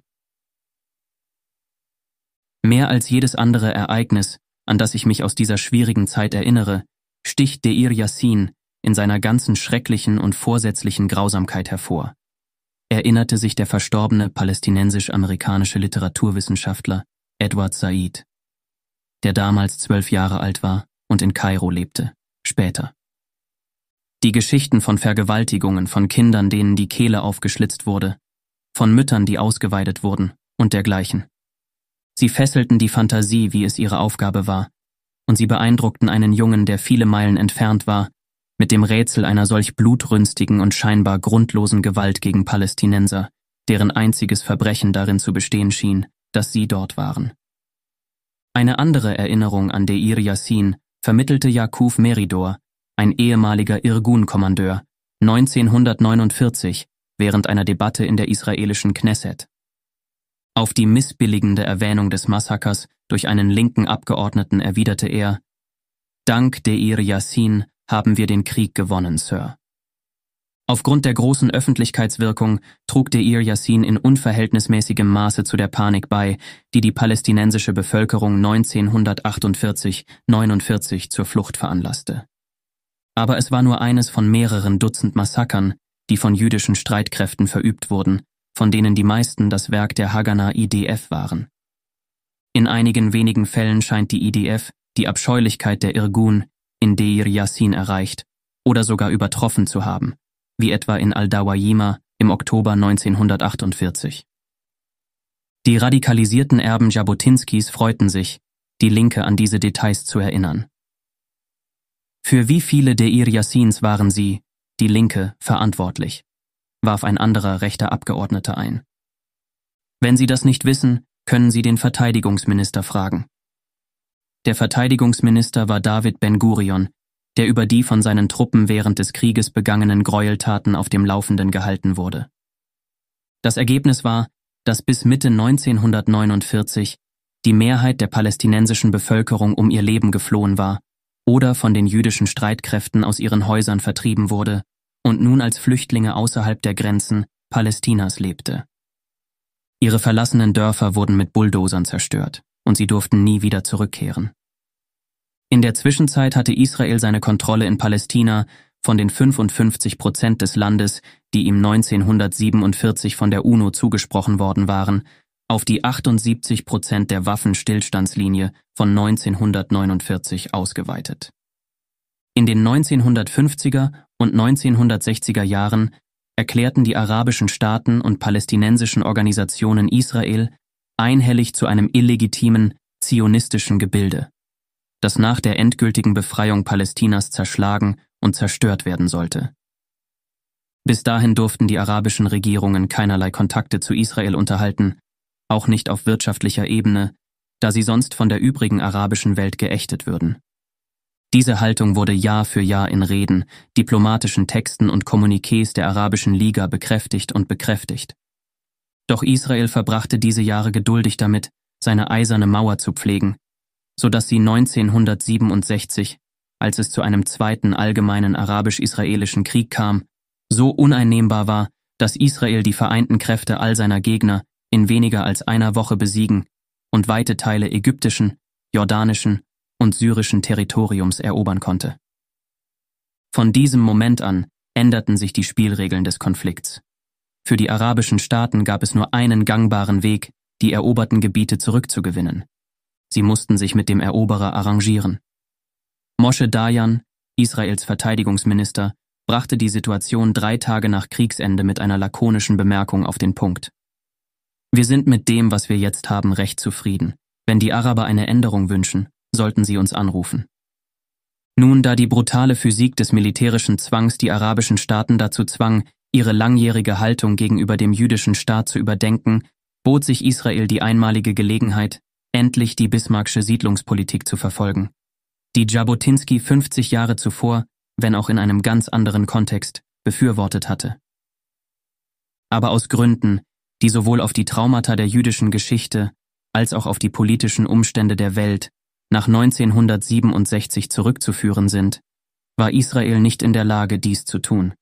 Mehr als jedes andere Ereignis, an das ich mich aus dieser schwierigen Zeit erinnere, sticht Deir Yassin in seiner ganzen schrecklichen und vorsätzlichen Grausamkeit hervor. Erinnerte sich der verstorbene palästinensisch-amerikanische Literaturwissenschaftler Edward Said, der damals zwölf Jahre alt war und in Kairo lebte, später. Die Geschichten von Vergewaltigungen von Kindern, denen die Kehle aufgeschlitzt wurde, von Müttern, die ausgeweidet wurden und dergleichen. Sie fesselten die Fantasie, wie es ihre Aufgabe war, und sie beeindruckten einen Jungen, der viele Meilen entfernt war, mit dem Rätsel einer solch blutrünstigen und scheinbar grundlosen Gewalt gegen Palästinenser, deren einziges Verbrechen darin zu bestehen schien, dass sie dort waren. Eine andere Erinnerung an Deir Yassin vermittelte Jakub Meridor, ein ehemaliger Irgun-Kommandeur, 1949 während einer Debatte in der israelischen Knesset. Auf die missbilligende Erwähnung des Massakers durch einen linken Abgeordneten erwiderte er, Dank Deir Yassin haben wir den Krieg gewonnen, Sir. Aufgrund der großen Öffentlichkeitswirkung trug Deir Yassin in unverhältnismäßigem Maße zu der Panik bei, die die palästinensische Bevölkerung 1948-49 zur Flucht veranlasste. Aber es war nur eines von mehreren Dutzend Massakern, die von jüdischen Streitkräften verübt wurden, von denen die meisten das Werk der Haganah IDF waren. In einigen wenigen Fällen scheint die IDF die Abscheulichkeit der Irgun in Deir Yassin erreicht oder sogar übertroffen zu haben, wie etwa in Al-Dawayima im Oktober 1948. Die radikalisierten Erben Jabotinskis freuten sich, die Linke an diese Details zu erinnern. Für wie viele Deir Yassins waren sie, die Linke, verantwortlich? warf ein anderer rechter Abgeordneter ein. Wenn Sie das nicht wissen, können Sie den Verteidigungsminister fragen. Der Verteidigungsminister war David Ben-Gurion, der über die von seinen Truppen während des Krieges begangenen Gräueltaten auf dem Laufenden gehalten wurde. Das Ergebnis war, dass bis Mitte 1949 die Mehrheit der palästinensischen Bevölkerung um ihr Leben geflohen war oder von den jüdischen Streitkräften aus ihren Häusern vertrieben wurde und nun als Flüchtlinge außerhalb der Grenzen Palästinas lebte. Ihre verlassenen Dörfer wurden mit Bulldozern zerstört und sie durften nie wieder zurückkehren. In der Zwischenzeit hatte Israel seine Kontrolle in Palästina von den 55 Prozent des Landes, die ihm 1947 von der UNO zugesprochen worden waren, auf die 78 Prozent der Waffenstillstandslinie von 1949 ausgeweitet. In den 1950er und 1960er Jahren erklärten die arabischen Staaten und palästinensischen Organisationen Israel einhellig zu einem illegitimen, zionistischen Gebilde, das nach der endgültigen Befreiung Palästinas zerschlagen und zerstört werden sollte. Bis dahin durften die arabischen Regierungen keinerlei Kontakte zu Israel unterhalten, auch nicht auf wirtschaftlicher Ebene, da sie sonst von der übrigen arabischen Welt geächtet würden. Diese Haltung wurde Jahr für Jahr in Reden, diplomatischen Texten und Kommuniqués der Arabischen Liga bekräftigt und bekräftigt. Doch Israel verbrachte diese Jahre geduldig damit, seine eiserne Mauer zu pflegen, so dass sie 1967, als es zu einem zweiten allgemeinen arabisch-israelischen Krieg kam, so uneinnehmbar war, dass Israel die vereinten Kräfte all seiner Gegner in weniger als einer Woche besiegen und weite Teile ägyptischen, jordanischen und syrischen Territoriums erobern konnte. Von diesem Moment an änderten sich die Spielregeln des Konflikts. Für die arabischen Staaten gab es nur einen gangbaren Weg, die eroberten Gebiete zurückzugewinnen. Sie mussten sich mit dem Eroberer arrangieren. Moshe Dayan, Israels Verteidigungsminister, brachte die Situation drei Tage nach Kriegsende mit einer lakonischen Bemerkung auf den Punkt. Wir sind mit dem, was wir jetzt haben, recht zufrieden. Wenn die Araber eine Änderung wünschen, sollten sie uns anrufen. Nun, da die brutale Physik des militärischen Zwangs die arabischen Staaten dazu zwang, ihre langjährige Haltung gegenüber dem jüdischen Staat zu überdenken, bot sich Israel die einmalige Gelegenheit, endlich die Bismarcksche Siedlungspolitik zu verfolgen, die Jabotinsky 50 Jahre zuvor, wenn auch in einem ganz anderen Kontext, befürwortet hatte. Aber aus Gründen, die sowohl auf die Traumata der jüdischen Geschichte als auch auf die politischen Umstände der Welt nach 1967 zurückzuführen sind, war Israel nicht in der Lage, dies zu tun.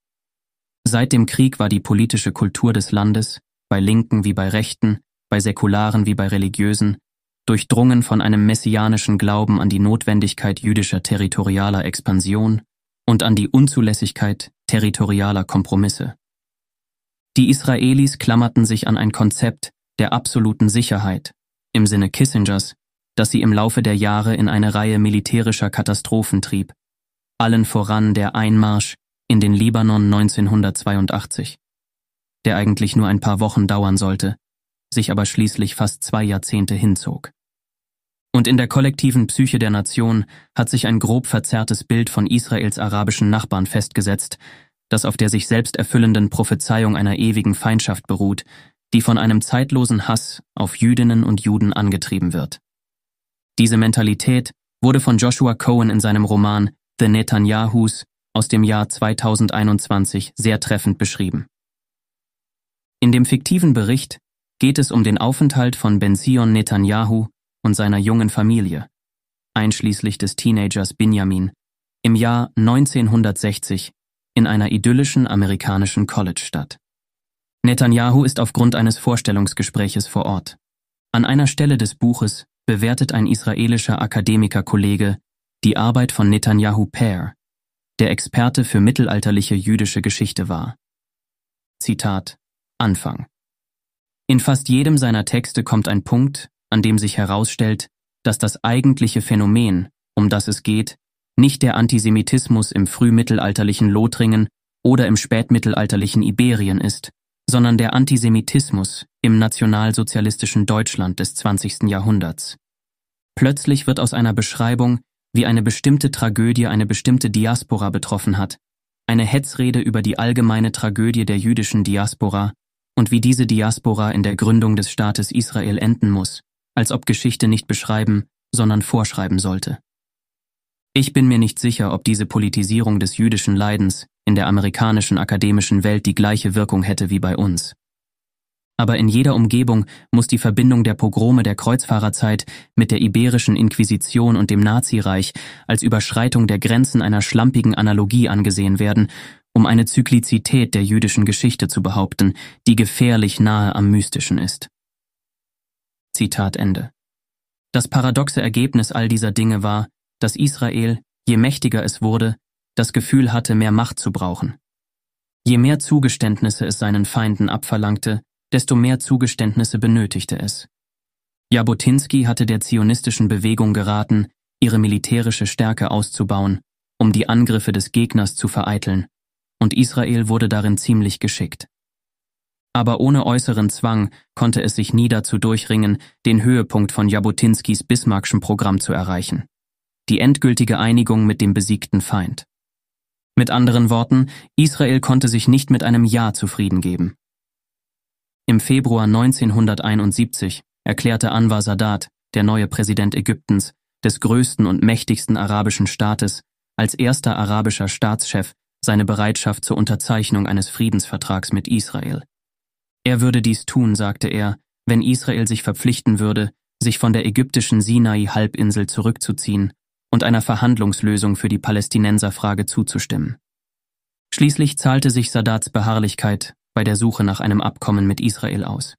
Seit dem Krieg war die politische Kultur des Landes, bei Linken wie bei Rechten, bei Säkularen wie bei Religiösen, durchdrungen von einem messianischen Glauben an die Notwendigkeit jüdischer territorialer Expansion und an die Unzulässigkeit territorialer Kompromisse. Die Israelis klammerten sich an ein Konzept der absoluten Sicherheit, im Sinne Kissingers, das sie im Laufe der Jahre in eine Reihe militärischer Katastrophen trieb, allen voran der Einmarsch in den Libanon 1982, der eigentlich nur ein paar Wochen dauern sollte, sich aber schließlich fast zwei Jahrzehnte hinzog. Und in der kollektiven Psyche der Nation hat sich ein grob verzerrtes Bild von Israels arabischen Nachbarn festgesetzt, das auf der sich selbst erfüllenden Prophezeiung einer ewigen Feindschaft beruht, die von einem zeitlosen Hass auf Jüdinnen und Juden angetrieben wird. Diese Mentalität wurde von Joshua Cohen in seinem Roman The Netanyahus aus dem Jahr 2021 sehr treffend beschrieben. In dem fiktiven Bericht geht es um den Aufenthalt von Benzion Netanyahu und seiner jungen Familie, einschließlich des Teenagers Benjamin, im Jahr 1960 in einer idyllischen amerikanischen College-Stadt. Netanyahu ist aufgrund eines Vorstellungsgespräches vor Ort. An einer Stelle des Buches bewertet ein israelischer Akademikerkollege die Arbeit von Netanyahu Per, der Experte für mittelalterliche jüdische Geschichte war. Zitat Anfang. In fast jedem seiner Texte kommt ein Punkt, an dem sich herausstellt, dass das eigentliche Phänomen, um das es geht, nicht der Antisemitismus im frühmittelalterlichen Lothringen oder im spätmittelalterlichen Iberien ist, sondern der Antisemitismus im nationalsozialistischen Deutschland des 20. Jahrhunderts. Plötzlich wird aus einer Beschreibung, wie eine bestimmte Tragödie eine bestimmte Diaspora betroffen hat, eine Hetzrede über die allgemeine Tragödie der jüdischen Diaspora und wie diese Diaspora in der Gründung des Staates Israel enden muss, als ob Geschichte nicht beschreiben, sondern vorschreiben sollte. Ich bin mir nicht sicher, ob diese Politisierung des jüdischen Leidens in der amerikanischen akademischen Welt die gleiche Wirkung hätte wie bei uns aber in jeder Umgebung muss die Verbindung der Pogrome der Kreuzfahrerzeit mit der iberischen Inquisition und dem Nazireich als Überschreitung der Grenzen einer schlampigen Analogie angesehen werden, um eine Zyklizität der jüdischen Geschichte zu behaupten, die gefährlich nahe am Mystischen ist. Zitat Ende. Das paradoxe Ergebnis all dieser Dinge war, dass Israel, je mächtiger es wurde, das Gefühl hatte, mehr Macht zu brauchen. Je mehr Zugeständnisse es seinen Feinden abverlangte, desto mehr Zugeständnisse benötigte es. Jabotinsky hatte der zionistischen Bewegung geraten, ihre militärische Stärke auszubauen, um die Angriffe des Gegners zu vereiteln, und Israel wurde darin ziemlich geschickt. Aber ohne äußeren Zwang konnte es sich nie dazu durchringen, den Höhepunkt von Jabotinskys Bismarckschen Programm zu erreichen. Die endgültige Einigung mit dem besiegten Feind. Mit anderen Worten, Israel konnte sich nicht mit einem Ja zufrieden geben. Im Februar 1971 erklärte Anwar Sadat, der neue Präsident Ägyptens, des größten und mächtigsten arabischen Staates, als erster arabischer Staatschef seine Bereitschaft zur Unterzeichnung eines Friedensvertrags mit Israel. Er würde dies tun, sagte er, wenn Israel sich verpflichten würde, sich von der ägyptischen Sinai-Halbinsel zurückzuziehen und einer Verhandlungslösung für die Palästinenserfrage zuzustimmen. Schließlich zahlte sich Sadats Beharrlichkeit bei der Suche nach einem Abkommen mit Israel aus.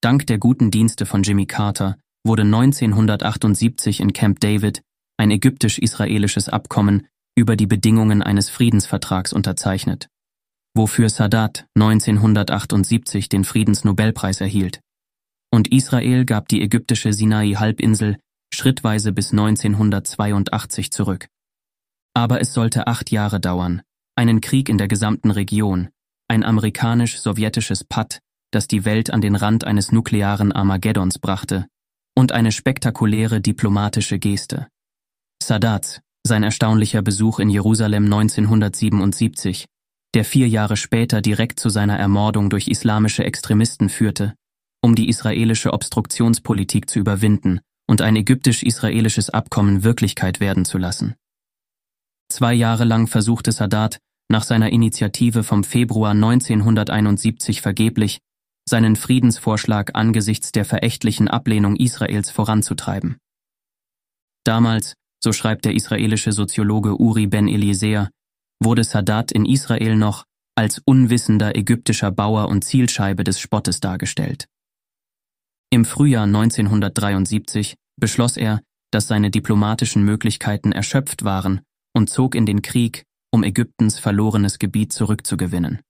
Dank der guten Dienste von Jimmy Carter wurde 1978 in Camp David ein ägyptisch-israelisches Abkommen über die Bedingungen eines Friedensvertrags unterzeichnet, wofür Sadat 1978 den Friedensnobelpreis erhielt. Und Israel gab die ägyptische Sinai-Halbinsel schrittweise bis 1982 zurück. Aber es sollte acht Jahre dauern, einen Krieg in der gesamten Region, ein amerikanisch-sowjetisches Patt, das die Welt an den Rand eines nuklearen Armageddons brachte, und eine spektakuläre diplomatische Geste. Sadats, sein erstaunlicher Besuch in Jerusalem 1977, der vier Jahre später direkt zu seiner Ermordung durch islamische Extremisten führte, um die israelische Obstruktionspolitik zu überwinden und ein ägyptisch-israelisches Abkommen Wirklichkeit werden zu lassen. Zwei Jahre lang versuchte Sadat, nach seiner Initiative vom Februar 1971 vergeblich, seinen Friedensvorschlag angesichts der verächtlichen Ablehnung Israels voranzutreiben. Damals, so schreibt der israelische Soziologe Uri Ben Eliezer, wurde Sadat in Israel noch als unwissender ägyptischer Bauer und Zielscheibe des Spottes dargestellt. Im Frühjahr 1973 beschloss er, dass seine diplomatischen Möglichkeiten erschöpft waren und zog in den Krieg, um Ägyptens verlorenes Gebiet zurückzugewinnen.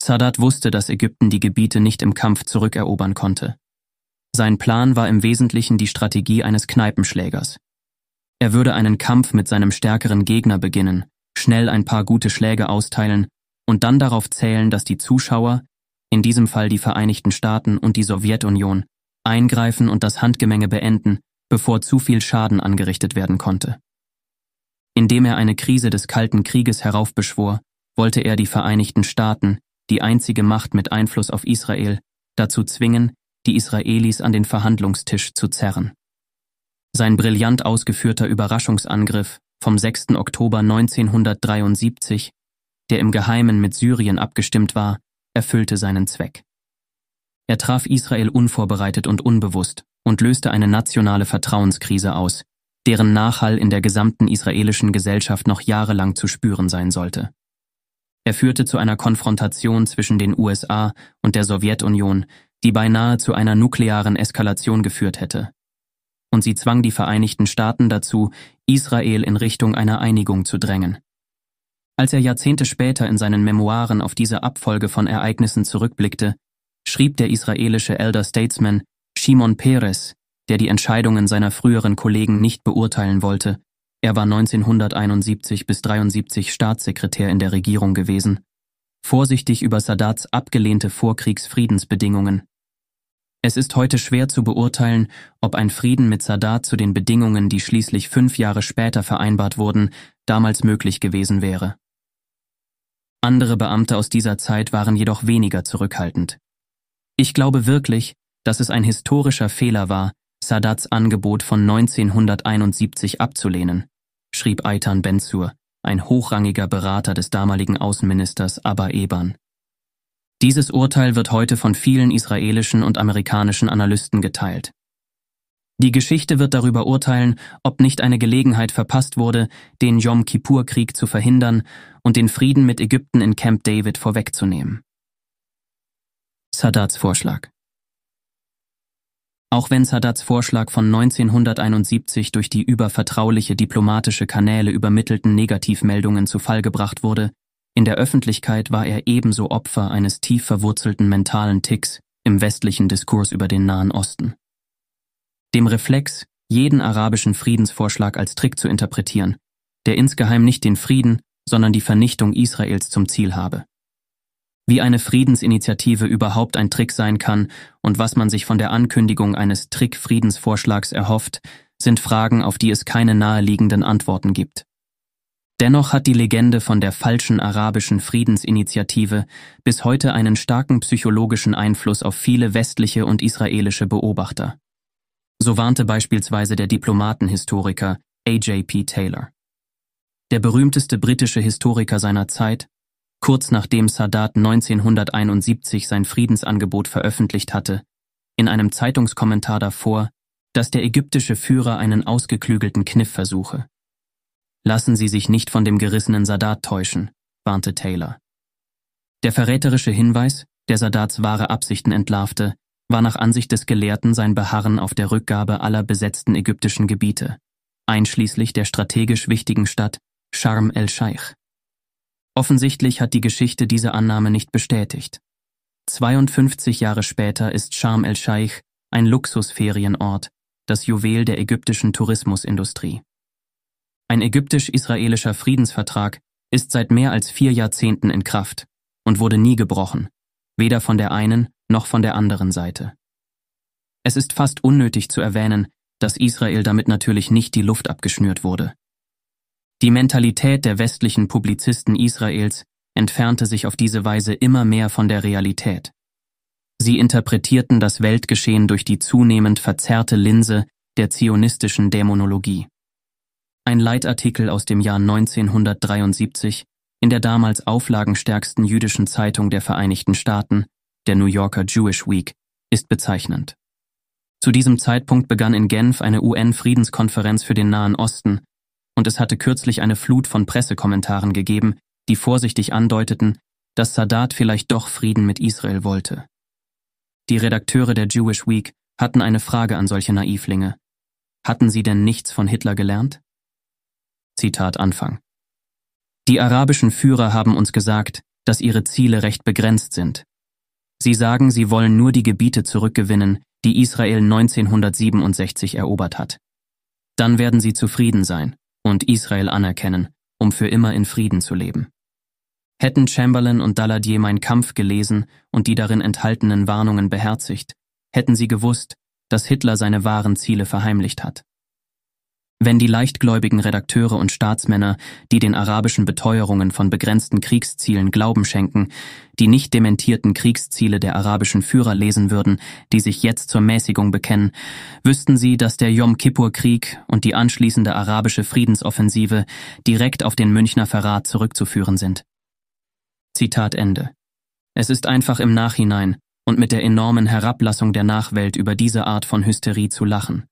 Sadat wusste, dass Ägypten die Gebiete nicht im Kampf zurückerobern konnte. Sein Plan war im Wesentlichen die Strategie eines Kneipenschlägers. Er würde einen Kampf mit seinem stärkeren Gegner beginnen, schnell ein paar gute Schläge austeilen und dann darauf zählen, dass die Zuschauer, in diesem Fall die Vereinigten Staaten und die Sowjetunion, eingreifen und das Handgemenge beenden, bevor zu viel Schaden angerichtet werden konnte. Indem er eine Krise des Kalten Krieges heraufbeschwor, wollte er die Vereinigten Staaten, die einzige Macht mit Einfluss auf Israel, dazu zwingen, die Israelis an den Verhandlungstisch zu zerren. Sein brillant ausgeführter Überraschungsangriff vom 6. Oktober 1973, der im Geheimen mit Syrien abgestimmt war, erfüllte seinen Zweck. Er traf Israel unvorbereitet und unbewusst und löste eine nationale Vertrauenskrise aus, deren Nachhall in der gesamten israelischen Gesellschaft noch jahrelang zu spüren sein sollte. Er führte zu einer Konfrontation zwischen den USA und der Sowjetunion, die beinahe zu einer nuklearen Eskalation geführt hätte. Und sie zwang die Vereinigten Staaten dazu, Israel in Richtung einer Einigung zu drängen. Als er Jahrzehnte später in seinen Memoiren auf diese Abfolge von Ereignissen zurückblickte, schrieb der israelische Elder Statesman Shimon Peres, der die Entscheidungen seiner früheren Kollegen nicht beurteilen wollte, er war 1971 bis 73 Staatssekretär in der Regierung gewesen. Vorsichtig über Sadats abgelehnte Vorkriegsfriedensbedingungen. Es ist heute schwer zu beurteilen, ob ein Frieden mit Sadat zu den Bedingungen, die schließlich fünf Jahre später vereinbart wurden, damals möglich gewesen wäre. Andere Beamte aus dieser Zeit waren jedoch weniger zurückhaltend. Ich glaube wirklich, dass es ein historischer Fehler war, Sadats Angebot von 1971 abzulehnen schrieb Eitan Benzur, ein hochrangiger Berater des damaligen Außenministers Abba Eban. Dieses Urteil wird heute von vielen israelischen und amerikanischen Analysten geteilt. Die Geschichte wird darüber urteilen, ob nicht eine Gelegenheit verpasst wurde, den Yom Kippur-Krieg zu verhindern und den Frieden mit Ägypten in Camp David vorwegzunehmen. Sadats Vorschlag Auch wenn Sadats Vorschlag von 1971 durch die über vertrauliche diplomatische Kanäle übermittelten Negativmeldungen zu Fall gebracht wurde, in der Öffentlichkeit war er ebenso Opfer eines tief verwurzelten mentalen Ticks im westlichen Diskurs über den Nahen Osten. Dem Reflex, jeden arabischen Friedensvorschlag als Trick zu interpretieren, der insgeheim nicht den Frieden, sondern die Vernichtung Israels zum Ziel habe. Wie eine Friedensinitiative überhaupt ein Trick sein kann und was man sich von der Ankündigung eines Trick-Friedensvorschlags erhofft, sind Fragen, auf die es keine naheliegenden Antworten gibt. Dennoch hat die Legende von der falschen arabischen Friedensinitiative bis heute einen starken psychologischen Einfluss auf viele westliche und israelische Beobachter. So warnte beispielsweise der Diplomatenhistoriker A.J.P. Taylor. Der berühmteste britische Historiker seiner Zeit, kurz nachdem Sadat 1971 sein Friedensangebot veröffentlicht hatte, in einem Zeitungskommentar davor, dass der ägyptische Führer einen ausgeklügelten Kniff versuche. Lassen Sie sich nicht von dem gerissenen Sadat täuschen, warnte Taylor. Der verräterische Hinweis, der Sadats wahre Absichten entlarvte, war nach Ansicht des Gelehrten sein Beharren auf der Rückgabe aller besetzten ägyptischen Gebiete, einschließlich der strategisch wichtigen Stadt Sharm el-Scheich. Offensichtlich hat die Geschichte diese Annahme nicht bestätigt. 52 Jahre später ist Sharm el-Scheich ein Luxusferienort, das Juwel der ägyptischen Tourismusindustrie. Ein ägyptisch-israelischer Friedensvertrag ist seit mehr als vier Jahrzehnten in Kraft und wurde nie gebrochen, weder von der einen noch von der anderen Seite. Es ist fast unnötig zu erwähnen, dass Israel damit natürlich nicht die Luft abgeschnürt wurde. Die Mentalität der westlichen Publizisten Israels entfernte sich auf diese Weise immer mehr von der Realität. Sie interpretierten das Weltgeschehen durch die zunehmend verzerrte Linse der zionistischen Dämonologie. Ein Leitartikel aus dem Jahr 1973 in der damals auflagenstärksten jüdischen Zeitung der Vereinigten Staaten, der New Yorker Jewish Week, ist bezeichnend. Zu diesem Zeitpunkt begann in Genf eine UN-Friedenskonferenz für den Nahen Osten, und es hatte kürzlich eine Flut von Pressekommentaren gegeben, die vorsichtig andeuteten, dass Sadat vielleicht doch Frieden mit Israel wollte. Die Redakteure der Jewish Week hatten eine Frage an solche Naivlinge. Hatten sie denn nichts von Hitler gelernt? Zitat Anfang. Die arabischen Führer haben uns gesagt, dass ihre Ziele recht begrenzt sind. Sie sagen, sie wollen nur die Gebiete zurückgewinnen, die Israel 1967 erobert hat. Dann werden sie zufrieden sein und Israel anerkennen, um für immer in Frieden zu leben. Hätten Chamberlain und Daladier mein Kampf gelesen und die darin enthaltenen Warnungen beherzigt, hätten sie gewusst, dass Hitler seine wahren Ziele verheimlicht hat. Wenn die leichtgläubigen Redakteure und Staatsmänner, die den arabischen Beteuerungen von begrenzten Kriegszielen Glauben schenken, die nicht dementierten Kriegsziele der arabischen Führer lesen würden, die sich jetzt zur Mäßigung bekennen, wüssten sie, dass der Yom Kippur-Krieg und die anschließende arabische Friedensoffensive direkt auf den Münchner Verrat zurückzuführen sind. Zitat Ende. Es ist einfach im Nachhinein und mit der enormen Herablassung der Nachwelt über diese Art von Hysterie zu lachen.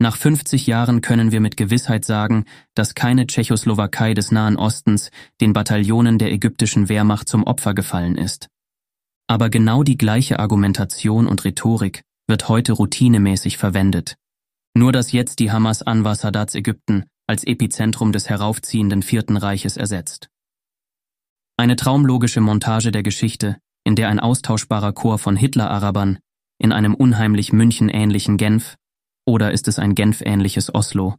Nach 50 Jahren können wir mit Gewissheit sagen, dass keine Tschechoslowakei des Nahen Ostens den Bataillonen der ägyptischen Wehrmacht zum Opfer gefallen ist. Aber genau die gleiche Argumentation und Rhetorik wird heute routinemäßig verwendet. Nur dass jetzt die Hamas Anwar Sadats Ägypten als Epizentrum des heraufziehenden Vierten Reiches ersetzt. Eine traumlogische Montage der Geschichte, in der ein austauschbarer Chor von Hitler-Arabern in einem unheimlich München ähnlichen Genf oder ist es ein Genf-ähnliches Oslo?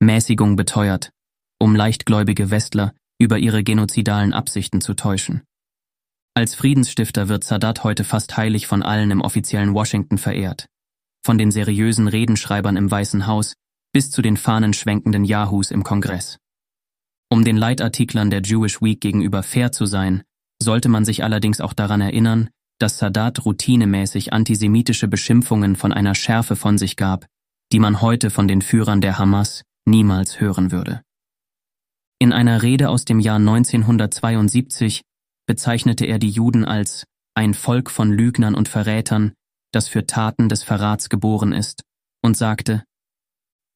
Mäßigung beteuert, um leichtgläubige Westler über ihre genozidalen Absichten zu täuschen. Als Friedensstifter wird Sadat heute fast heilig von allen im offiziellen Washington verehrt. Von den seriösen Redenschreibern im Weißen Haus bis zu den fahnenschwenkenden Yahoos im Kongress. Um den Leitartiklern der Jewish Week gegenüber fair zu sein, sollte man sich allerdings auch daran erinnern, dass Sadat routinemäßig antisemitische Beschimpfungen von einer Schärfe von sich gab, die man heute von den Führern der Hamas niemals hören würde. In einer Rede aus dem Jahr 1972 bezeichnete er die Juden als ein Volk von Lügnern und Verrätern, das für Taten des Verrats geboren ist, und sagte,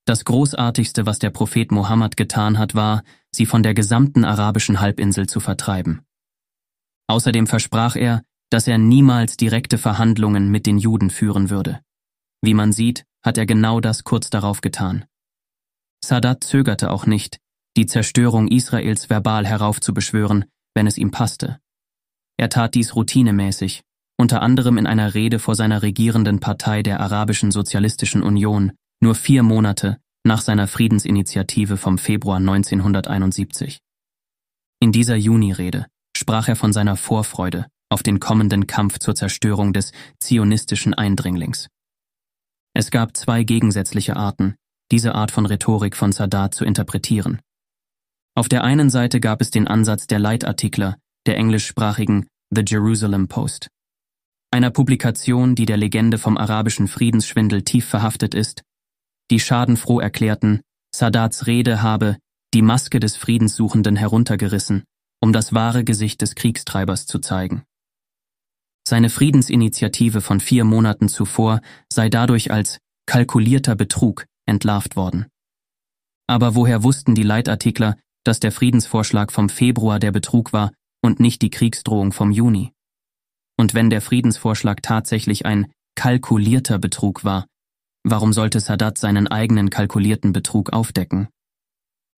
das Großartigste, was der Prophet Mohammed getan hat, war, sie von der gesamten arabischen Halbinsel zu vertreiben. Außerdem versprach er, dass er niemals direkte Verhandlungen mit den Juden führen würde. Wie man sieht, hat er genau das kurz darauf getan. Sadat zögerte auch nicht, die Zerstörung Israels verbal heraufzubeschwören, wenn es ihm passte. Er tat dies routinemäßig, unter anderem in einer Rede vor seiner regierenden Partei der Arabischen Sozialistischen Union, nur vier Monate nach seiner Friedensinitiative vom Februar 1971. In dieser Junirede sprach er von seiner Vorfreude auf den kommenden Kampf zur Zerstörung des zionistischen Eindringlings. Es gab zwei gegensätzliche Arten, diese Art von Rhetorik von Sadat zu interpretieren. Auf der einen Seite gab es den Ansatz der Leitartikler der englischsprachigen The Jerusalem Post, einer Publikation, die der Legende vom arabischen Friedensschwindel tief verhaftet ist, die schadenfroh erklärten, Sadats Rede habe die Maske des Friedenssuchenden heruntergerissen, um das wahre Gesicht des Kriegstreibers zu zeigen. Seine Friedensinitiative von vier Monaten zuvor sei dadurch als kalkulierter Betrug entlarvt worden. Aber woher wussten die Leitartikler, dass der Friedensvorschlag vom Februar der Betrug war und nicht die Kriegsdrohung vom Juni? Und wenn der Friedensvorschlag tatsächlich ein kalkulierter Betrug war, warum sollte Sadat seinen eigenen kalkulierten Betrug aufdecken?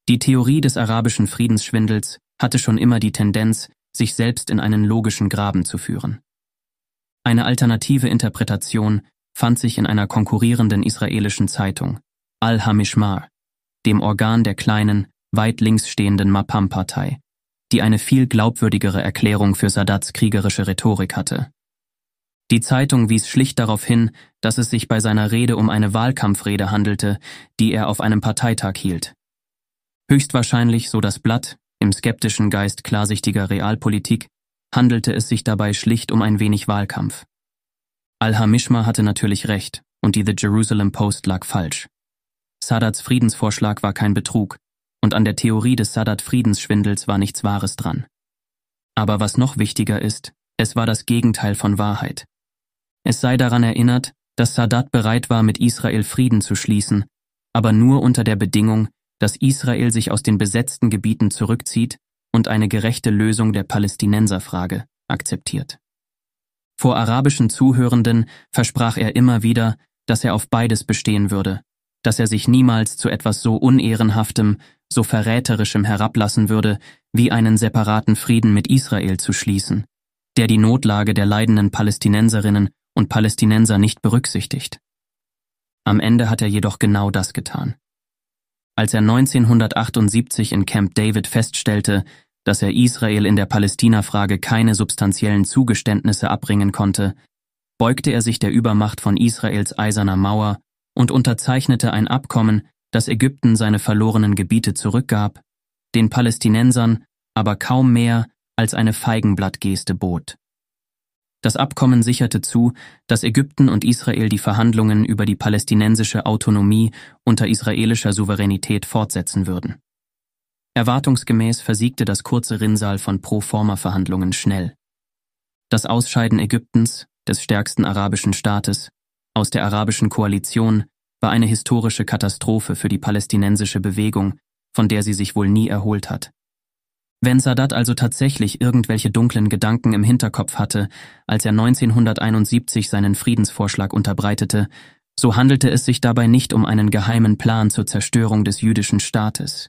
Die Theorie des arabischen Friedensschwindels hatte schon immer die Tendenz, sich selbst in einen logischen Graben zu führen. Eine alternative Interpretation fand sich in einer konkurrierenden israelischen Zeitung, Al-Hamishmar, dem Organ der kleinen, weit links stehenden Mapam-Partei, die eine viel glaubwürdigere Erklärung für Sadats kriegerische Rhetorik hatte. Die Zeitung wies schlicht darauf hin, dass es sich bei seiner Rede um eine Wahlkampfrede handelte, die er auf einem Parteitag hielt. Höchstwahrscheinlich, so das Blatt, im skeptischen Geist klarsichtiger Realpolitik, handelte es sich dabei schlicht um ein wenig Wahlkampf. Al-Hamishma hatte natürlich recht und die The Jerusalem Post lag falsch. Sadats Friedensvorschlag war kein Betrug, und an der Theorie des Sadat-Friedensschwindels war nichts Wahres dran. Aber was noch wichtiger ist, es war das Gegenteil von Wahrheit. Es sei daran erinnert, dass Sadat bereit war, mit Israel Frieden zu schließen, aber nur unter der Bedingung, dass Israel sich aus den besetzten Gebieten zurückzieht und eine gerechte Lösung der Palästinenserfrage akzeptiert. Vor arabischen Zuhörenden versprach er immer wieder, dass er auf beides bestehen würde, dass er sich niemals zu etwas so unehrenhaftem, so verräterischem herablassen würde, wie einen separaten Frieden mit Israel zu schließen, der die Notlage der leidenden Palästinenserinnen und Palästinenser nicht berücksichtigt. Am Ende hat er jedoch genau das getan. Als er 1978 in Camp David feststellte, dass er Israel in der Palästina-Frage keine substanziellen Zugeständnisse abbringen konnte, beugte er sich der Übermacht von Israels eiserner Mauer und unterzeichnete ein Abkommen, das Ägypten seine verlorenen Gebiete zurückgab, den Palästinensern aber kaum mehr als eine Feigenblattgeste bot. Das Abkommen sicherte zu, dass Ägypten und Israel die Verhandlungen über die palästinensische Autonomie unter israelischer Souveränität fortsetzen würden. Erwartungsgemäß versiegte das kurze Rinnsal von Pro-Forma-Verhandlungen schnell. Das Ausscheiden Ägyptens, des stärksten arabischen Staates, aus der arabischen Koalition war eine historische Katastrophe für die palästinensische Bewegung, von der sie sich wohl nie erholt hat. Wenn Sadat also tatsächlich irgendwelche dunklen Gedanken im Hinterkopf hatte, als er 1971 seinen Friedensvorschlag unterbreitete, so handelte es sich dabei nicht um einen geheimen Plan zur Zerstörung des jüdischen Staates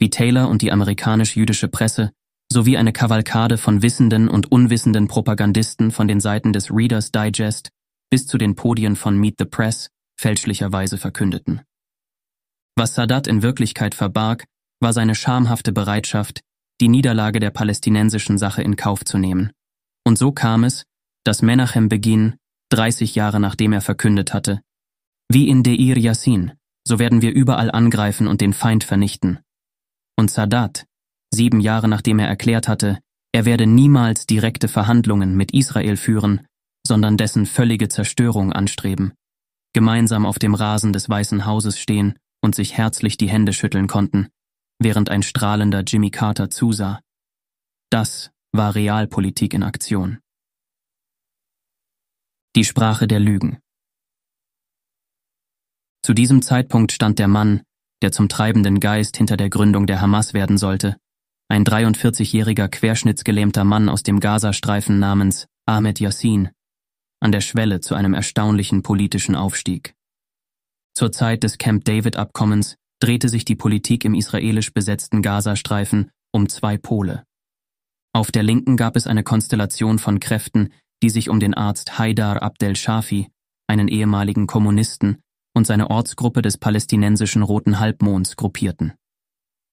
wie Taylor und die amerikanisch-jüdische Presse sowie eine Kavalkade von wissenden und unwissenden Propagandisten von den Seiten des Reader's Digest bis zu den Podien von Meet the Press fälschlicherweise verkündeten. Was Sadat in Wirklichkeit verbarg, war seine schamhafte Bereitschaft, die Niederlage der palästinensischen Sache in Kauf zu nehmen. Und so kam es, dass Menachem Beginn, 30 Jahre nachdem er verkündet hatte, wie in Deir Yassin, so werden wir überall angreifen und den Feind vernichten, und Sadat, sieben Jahre nachdem er erklärt hatte, er werde niemals direkte Verhandlungen mit Israel führen, sondern dessen völlige Zerstörung anstreben, gemeinsam auf dem Rasen des Weißen Hauses stehen und sich herzlich die Hände schütteln konnten, während ein strahlender Jimmy Carter zusah. Das war Realpolitik in Aktion. Die Sprache der Lügen. Zu diesem Zeitpunkt stand der Mann, der zum treibenden Geist hinter der Gründung der Hamas werden sollte, ein 43-jähriger querschnittsgelähmter Mann aus dem Gazastreifen namens Ahmed Yassin, an der Schwelle zu einem erstaunlichen politischen Aufstieg. Zur Zeit des Camp David-Abkommens drehte sich die Politik im israelisch besetzten Gazastreifen um zwei Pole. Auf der Linken gab es eine Konstellation von Kräften, die sich um den Arzt Haidar Abdel Shafi, einen ehemaligen Kommunisten, und seine Ortsgruppe des palästinensischen Roten Halbmonds gruppierten.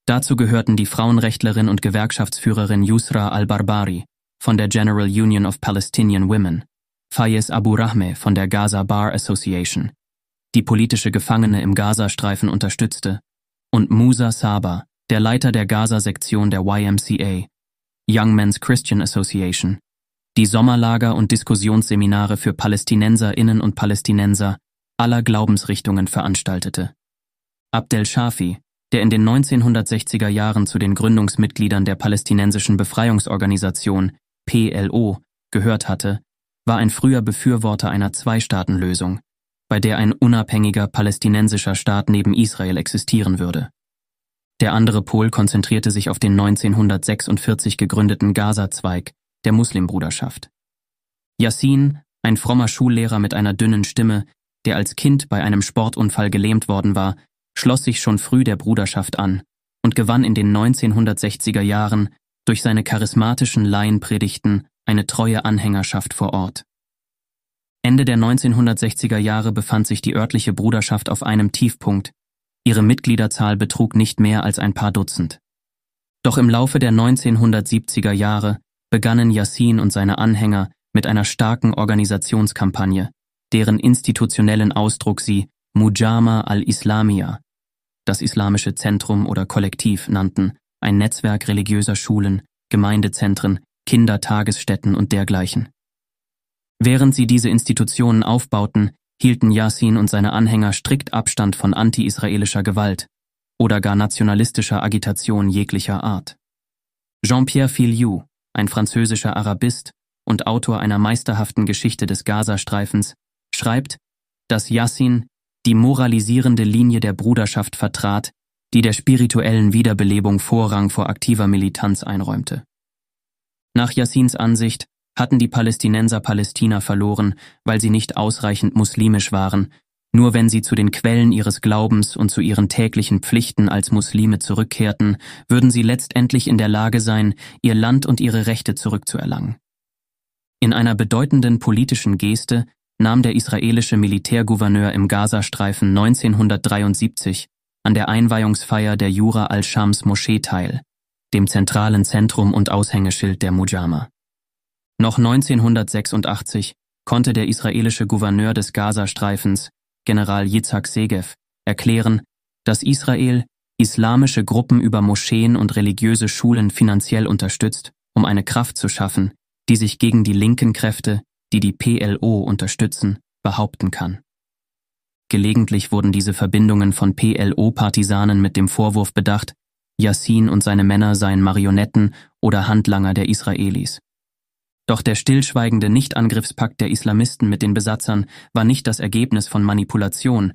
Dazu gehörten die Frauenrechtlerin und Gewerkschaftsführerin Yusra al-Barbari von der General Union of Palestinian Women, Fayez Abu Rahme von der Gaza Bar Association, die politische Gefangene im Gazastreifen unterstützte, und Musa Saba, der Leiter der Gaza-Sektion der YMCA, Young Men's Christian Association, die Sommerlager und Diskussionsseminare für Palästinenserinnen und Palästinenser aller Glaubensrichtungen veranstaltete. Abdel Shafi, der in den 1960er Jahren zu den Gründungsmitgliedern der palästinensischen Befreiungsorganisation PLO gehört hatte, war ein früher Befürworter einer Zwei-Staaten-Lösung, bei der ein unabhängiger palästinensischer Staat neben Israel existieren würde. Der andere Pol konzentrierte sich auf den 1946 gegründeten Gaza-Zweig der Muslimbruderschaft. Yassin, ein frommer Schullehrer mit einer dünnen Stimme, der als Kind bei einem Sportunfall gelähmt worden war, schloss sich schon früh der Bruderschaft an und gewann in den 1960er Jahren durch seine charismatischen Laienpredigten eine treue Anhängerschaft vor Ort. Ende der 1960er Jahre befand sich die örtliche Bruderschaft auf einem Tiefpunkt, ihre Mitgliederzahl betrug nicht mehr als ein paar Dutzend. Doch im Laufe der 1970er Jahre begannen Yassin und seine Anhänger mit einer starken Organisationskampagne, deren institutionellen Ausdruck sie Mujama al-Islamia, das islamische Zentrum oder Kollektiv nannten, ein Netzwerk religiöser Schulen, Gemeindezentren, Kindertagesstätten und dergleichen. Während sie diese Institutionen aufbauten, hielten Yassin und seine Anhänger strikt Abstand von anti-israelischer Gewalt oder gar nationalistischer Agitation jeglicher Art. Jean-Pierre Filiou, ein französischer Arabist und Autor einer meisterhaften Geschichte des Gazastreifens, schreibt, dass Yassin die moralisierende Linie der Bruderschaft vertrat, die der spirituellen Wiederbelebung Vorrang vor aktiver Militanz einräumte. Nach Yassins Ansicht hatten die Palästinenser Palästina verloren, weil sie nicht ausreichend muslimisch waren, nur wenn sie zu den Quellen ihres Glaubens und zu ihren täglichen Pflichten als Muslime zurückkehrten, würden sie letztendlich in der Lage sein, ihr Land und ihre Rechte zurückzuerlangen. In einer bedeutenden politischen Geste nahm der israelische Militärgouverneur im Gazastreifen 1973 an der Einweihungsfeier der Jura al-Shams Moschee teil, dem zentralen Zentrum und Aushängeschild der Mujama. Noch 1986 konnte der israelische Gouverneur des Gazastreifens, General Yitzhak Segev, erklären, dass Israel islamische Gruppen über Moscheen und religiöse Schulen finanziell unterstützt, um eine Kraft zu schaffen, die sich gegen die linken Kräfte, die die PLO unterstützen, behaupten kann. Gelegentlich wurden diese Verbindungen von PLO-Partisanen mit dem Vorwurf bedacht, Yassin und seine Männer seien Marionetten oder Handlanger der Israelis. Doch der stillschweigende Nichtangriffspakt der Islamisten mit den Besatzern war nicht das Ergebnis von Manipulation,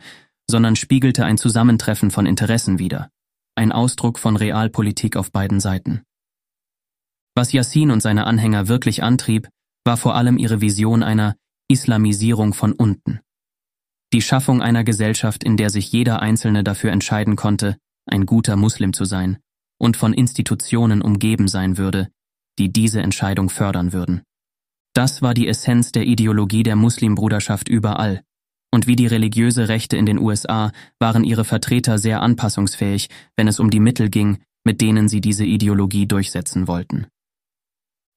sondern spiegelte ein Zusammentreffen von Interessen wider, ein Ausdruck von Realpolitik auf beiden Seiten. Was Yassin und seine Anhänger wirklich antrieb, war vor allem ihre Vision einer Islamisierung von unten. Die Schaffung einer Gesellschaft, in der sich jeder Einzelne dafür entscheiden konnte, ein guter Muslim zu sein und von Institutionen umgeben sein würde, die diese Entscheidung fördern würden. Das war die Essenz der Ideologie der Muslimbruderschaft überall, und wie die religiöse Rechte in den USA waren ihre Vertreter sehr anpassungsfähig, wenn es um die Mittel ging, mit denen sie diese Ideologie durchsetzen wollten.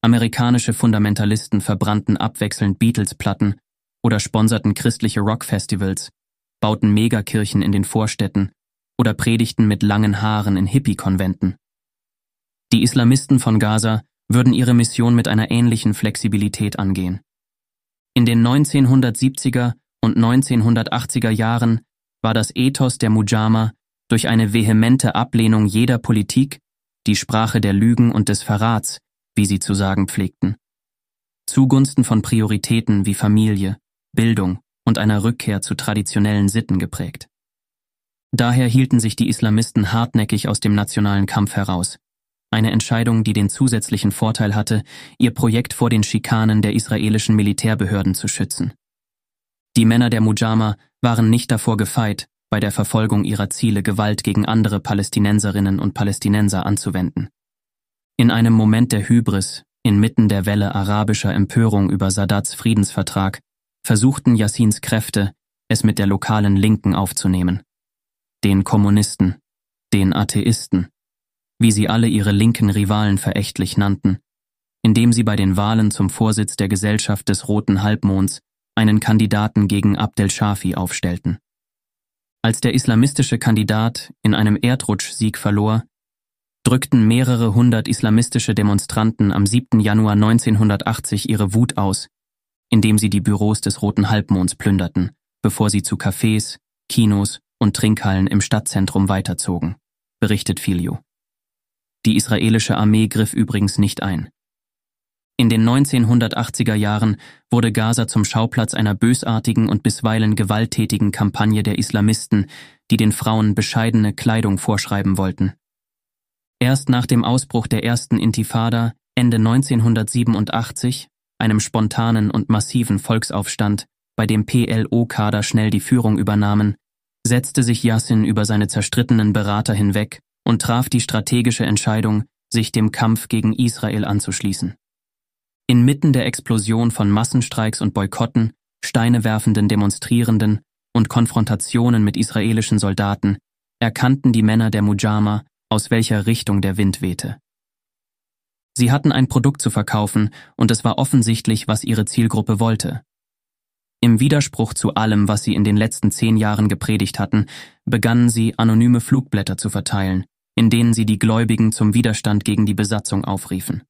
Amerikanische Fundamentalisten verbrannten abwechselnd Beatles-Platten oder sponserten christliche Rockfestivals, bauten Megakirchen in den Vorstädten oder predigten mit langen Haaren in Hippie-Konventen. Die Islamisten von Gaza würden ihre Mission mit einer ähnlichen Flexibilität angehen. In den 1970er und 1980er Jahren war das Ethos der Mujama durch eine vehemente Ablehnung jeder Politik, die Sprache der Lügen und des Verrats, wie sie zu sagen pflegten. Zugunsten von Prioritäten wie Familie, Bildung und einer Rückkehr zu traditionellen Sitten geprägt. Daher hielten sich die Islamisten hartnäckig aus dem nationalen Kampf heraus, eine Entscheidung, die den zusätzlichen Vorteil hatte, ihr Projekt vor den Schikanen der israelischen Militärbehörden zu schützen. Die Männer der Mujama waren nicht davor gefeit, bei der Verfolgung ihrer Ziele Gewalt gegen andere Palästinenserinnen und Palästinenser anzuwenden. In einem Moment der Hybris, inmitten der Welle arabischer Empörung über Sadats Friedensvertrag, versuchten Yassins Kräfte, es mit der lokalen Linken aufzunehmen. Den Kommunisten, den Atheisten, wie sie alle ihre linken Rivalen verächtlich nannten, indem sie bei den Wahlen zum Vorsitz der Gesellschaft des Roten Halbmonds einen Kandidaten gegen Abdel Shafi aufstellten. Als der islamistische Kandidat in einem Erdrutschsieg verlor, drückten mehrere hundert islamistische Demonstranten am 7. Januar 1980 ihre Wut aus, indem sie die Büros des Roten Halbmonds plünderten, bevor sie zu Cafés, Kinos und Trinkhallen im Stadtzentrum weiterzogen, berichtet Filio. Die israelische Armee griff übrigens nicht ein. In den 1980er Jahren wurde Gaza zum Schauplatz einer bösartigen und bisweilen gewalttätigen Kampagne der Islamisten, die den Frauen bescheidene Kleidung vorschreiben wollten. Erst nach dem Ausbruch der ersten Intifada Ende 1987, einem spontanen und massiven Volksaufstand, bei dem PLO-Kader schnell die Führung übernahmen, setzte sich Yassin über seine zerstrittenen Berater hinweg und traf die strategische Entscheidung, sich dem Kampf gegen Israel anzuschließen. Inmitten der Explosion von Massenstreiks und Boykotten, steinewerfenden Demonstrierenden und Konfrontationen mit israelischen Soldaten erkannten die Männer der Mujama, aus welcher Richtung der Wind wehte. Sie hatten ein Produkt zu verkaufen und es war offensichtlich, was ihre Zielgruppe wollte. Im Widerspruch zu allem, was sie in den letzten zehn Jahren gepredigt hatten, begannen sie, anonyme Flugblätter zu verteilen, in denen sie die Gläubigen zum Widerstand gegen die Besatzung aufriefen.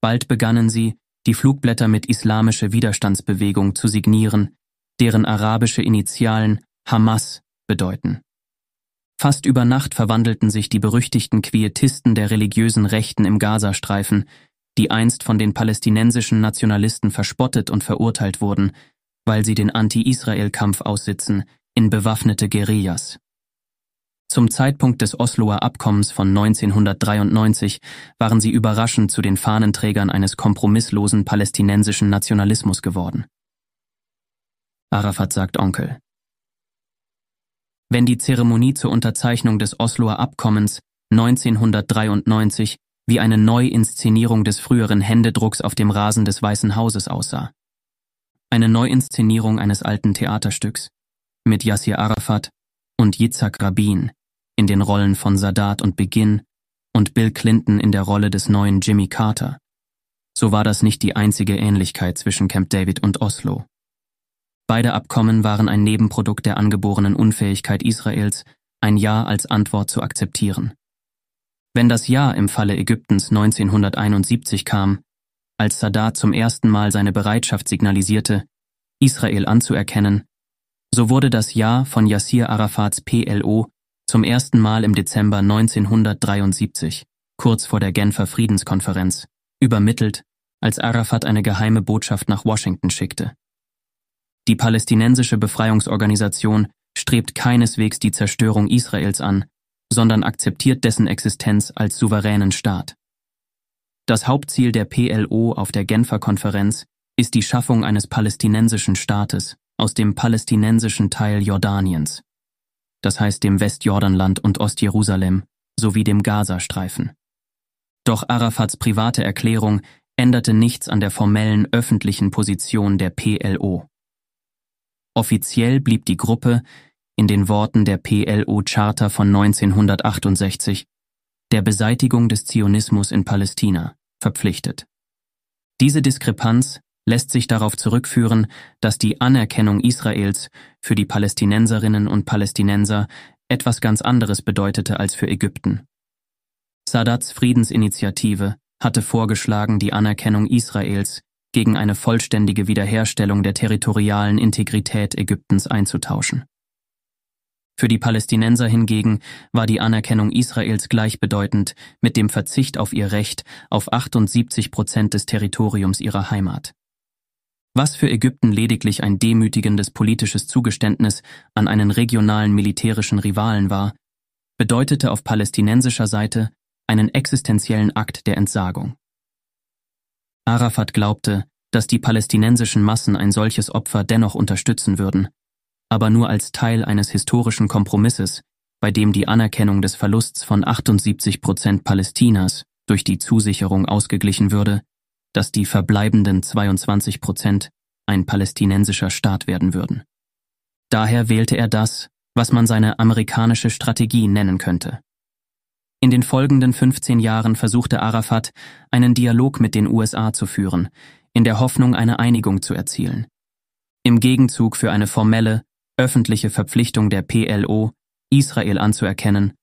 Bald begannen sie, die Flugblätter mit Islamische Widerstandsbewegung zu signieren, deren arabische Initialen Hamas bedeuten. Fast über Nacht verwandelten sich die berüchtigten Quietisten der religiösen Rechten im Gazastreifen, die einst von den palästinensischen Nationalisten verspottet und verurteilt wurden, weil sie den Anti-Israel-Kampf aussitzen, in bewaffnete Guerillas. Zum Zeitpunkt des Osloer Abkommens von 1993 waren sie überraschend zu den Fahnenträgern eines kompromisslosen palästinensischen Nationalismus geworden. Arafat sagt Onkel. Wenn die Zeremonie zur Unterzeichnung des Osloer Abkommens 1993 wie eine Neuinszenierung des früheren Händedrucks auf dem Rasen des Weißen Hauses aussah. Eine Neuinszenierung eines alten Theaterstücks mit Yassir Arafat und Yitzhak Rabin in den Rollen von Sadat und Beginn und Bill Clinton in der Rolle des neuen Jimmy Carter. So war das nicht die einzige Ähnlichkeit zwischen Camp David und Oslo. Beide Abkommen waren ein Nebenprodukt der angeborenen Unfähigkeit Israels, ein Ja als Antwort zu akzeptieren. Wenn das Ja im Falle Ägyptens 1971 kam, als Sadat zum ersten Mal seine Bereitschaft signalisierte, Israel anzuerkennen, so wurde das Ja von Yassir Arafats PLO zum ersten Mal im Dezember 1973, kurz vor der Genfer Friedenskonferenz, übermittelt, als Arafat eine geheime Botschaft nach Washington schickte. Die palästinensische Befreiungsorganisation strebt keineswegs die Zerstörung Israels an, sondern akzeptiert dessen Existenz als souveränen Staat. Das Hauptziel der PLO auf der Genfer Konferenz ist die Schaffung eines palästinensischen Staates aus dem palästinensischen Teil Jordaniens das heißt dem Westjordanland und Ostjerusalem, sowie dem Gazastreifen. Doch Arafats private Erklärung änderte nichts an der formellen öffentlichen Position der PLO. Offiziell blieb die Gruppe, in den Worten der PLO-Charta von 1968, der Beseitigung des Zionismus in Palästina verpflichtet. Diese Diskrepanz lässt sich darauf zurückführen, dass die Anerkennung Israels für die Palästinenserinnen und Palästinenser etwas ganz anderes bedeutete als für Ägypten. Sadats Friedensinitiative hatte vorgeschlagen, die Anerkennung Israels gegen eine vollständige Wiederherstellung der territorialen Integrität Ägyptens einzutauschen. Für die Palästinenser hingegen war die Anerkennung Israels gleichbedeutend mit dem Verzicht auf ihr Recht auf 78 Prozent des Territoriums ihrer Heimat. Was für Ägypten lediglich ein demütigendes politisches Zugeständnis an einen regionalen militärischen Rivalen war, bedeutete auf palästinensischer Seite einen existenziellen Akt der Entsagung. Arafat glaubte, dass die palästinensischen Massen ein solches Opfer dennoch unterstützen würden, aber nur als Teil eines historischen Kompromisses, bei dem die Anerkennung des Verlusts von 78 Prozent Palästinas durch die Zusicherung ausgeglichen würde, dass die verbleibenden 22 Prozent ein palästinensischer Staat werden würden. Daher wählte er das, was man seine amerikanische Strategie nennen könnte. In den folgenden 15 Jahren versuchte Arafat, einen Dialog mit den USA zu führen, in der Hoffnung, eine Einigung zu erzielen. Im Gegenzug für eine formelle, öffentliche Verpflichtung der PLO, Israel anzuerkennen,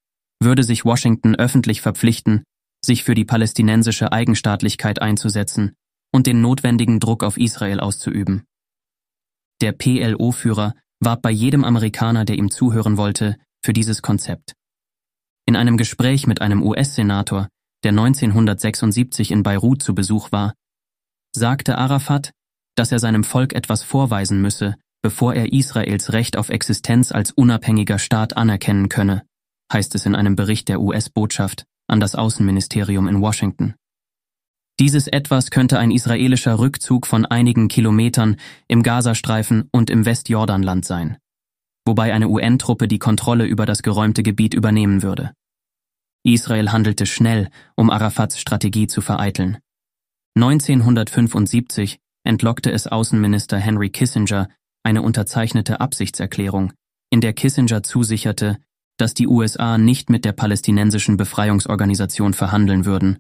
würde sich Washington öffentlich verpflichten, sich für die palästinensische Eigenstaatlichkeit einzusetzen und den notwendigen Druck auf Israel auszuüben. Der PLO-Führer warb bei jedem Amerikaner, der ihm zuhören wollte, für dieses Konzept. In einem Gespräch mit einem US-Senator, der 1976 in Beirut zu Besuch war, sagte Arafat, dass er seinem Volk etwas vorweisen müsse, bevor er Israels Recht auf Existenz als unabhängiger Staat anerkennen könne, heißt es in einem Bericht der US-Botschaft an das Außenministerium in Washington. Dieses etwas könnte ein israelischer Rückzug von einigen Kilometern im Gazastreifen und im Westjordanland sein, wobei eine UN-Truppe die Kontrolle über das geräumte Gebiet übernehmen würde. Israel handelte schnell, um Arafats Strategie zu vereiteln. 1975 entlockte es Außenminister Henry Kissinger eine unterzeichnete Absichtserklärung, in der Kissinger zusicherte, dass die USA nicht mit der palästinensischen Befreiungsorganisation verhandeln würden,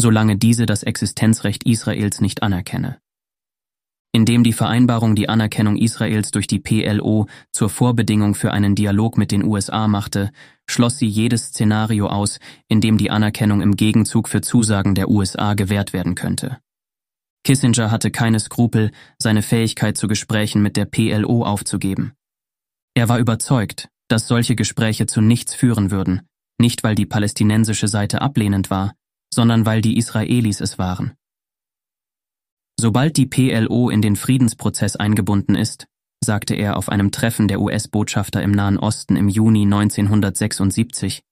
solange diese das Existenzrecht Israels nicht anerkenne. Indem die Vereinbarung die Anerkennung Israels durch die PLO zur Vorbedingung für einen Dialog mit den USA machte, schloss sie jedes Szenario aus, in dem die Anerkennung im Gegenzug für Zusagen der USA gewährt werden könnte. Kissinger hatte keine Skrupel, seine Fähigkeit zu Gesprächen mit der PLO aufzugeben. Er war überzeugt, dass solche Gespräche zu nichts führen würden, nicht weil die palästinensische Seite ablehnend war, sondern weil die Israelis es waren. Sobald die PLO in den Friedensprozess eingebunden ist, sagte er auf einem Treffen der US-Botschafter im Nahen Osten im Juni 1976,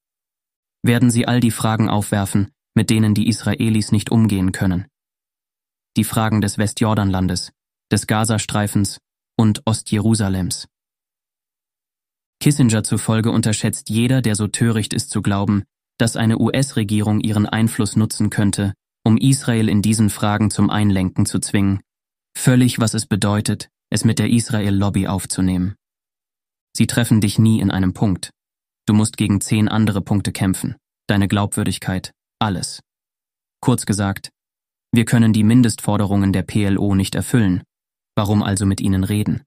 werden sie all die Fragen aufwerfen, mit denen die Israelis nicht umgehen können. Die Fragen des Westjordanlandes, des Gazastreifens und Ostjerusalems. Kissinger zufolge unterschätzt jeder, der so töricht ist zu glauben, dass eine US-Regierung ihren Einfluss nutzen könnte, um Israel in diesen Fragen zum Einlenken zu zwingen, völlig was es bedeutet, es mit der Israel-Lobby aufzunehmen. Sie treffen dich nie in einem Punkt. Du musst gegen zehn andere Punkte kämpfen, deine Glaubwürdigkeit, alles. Kurz gesagt, wir können die Mindestforderungen der PLO nicht erfüllen, warum also mit ihnen reden?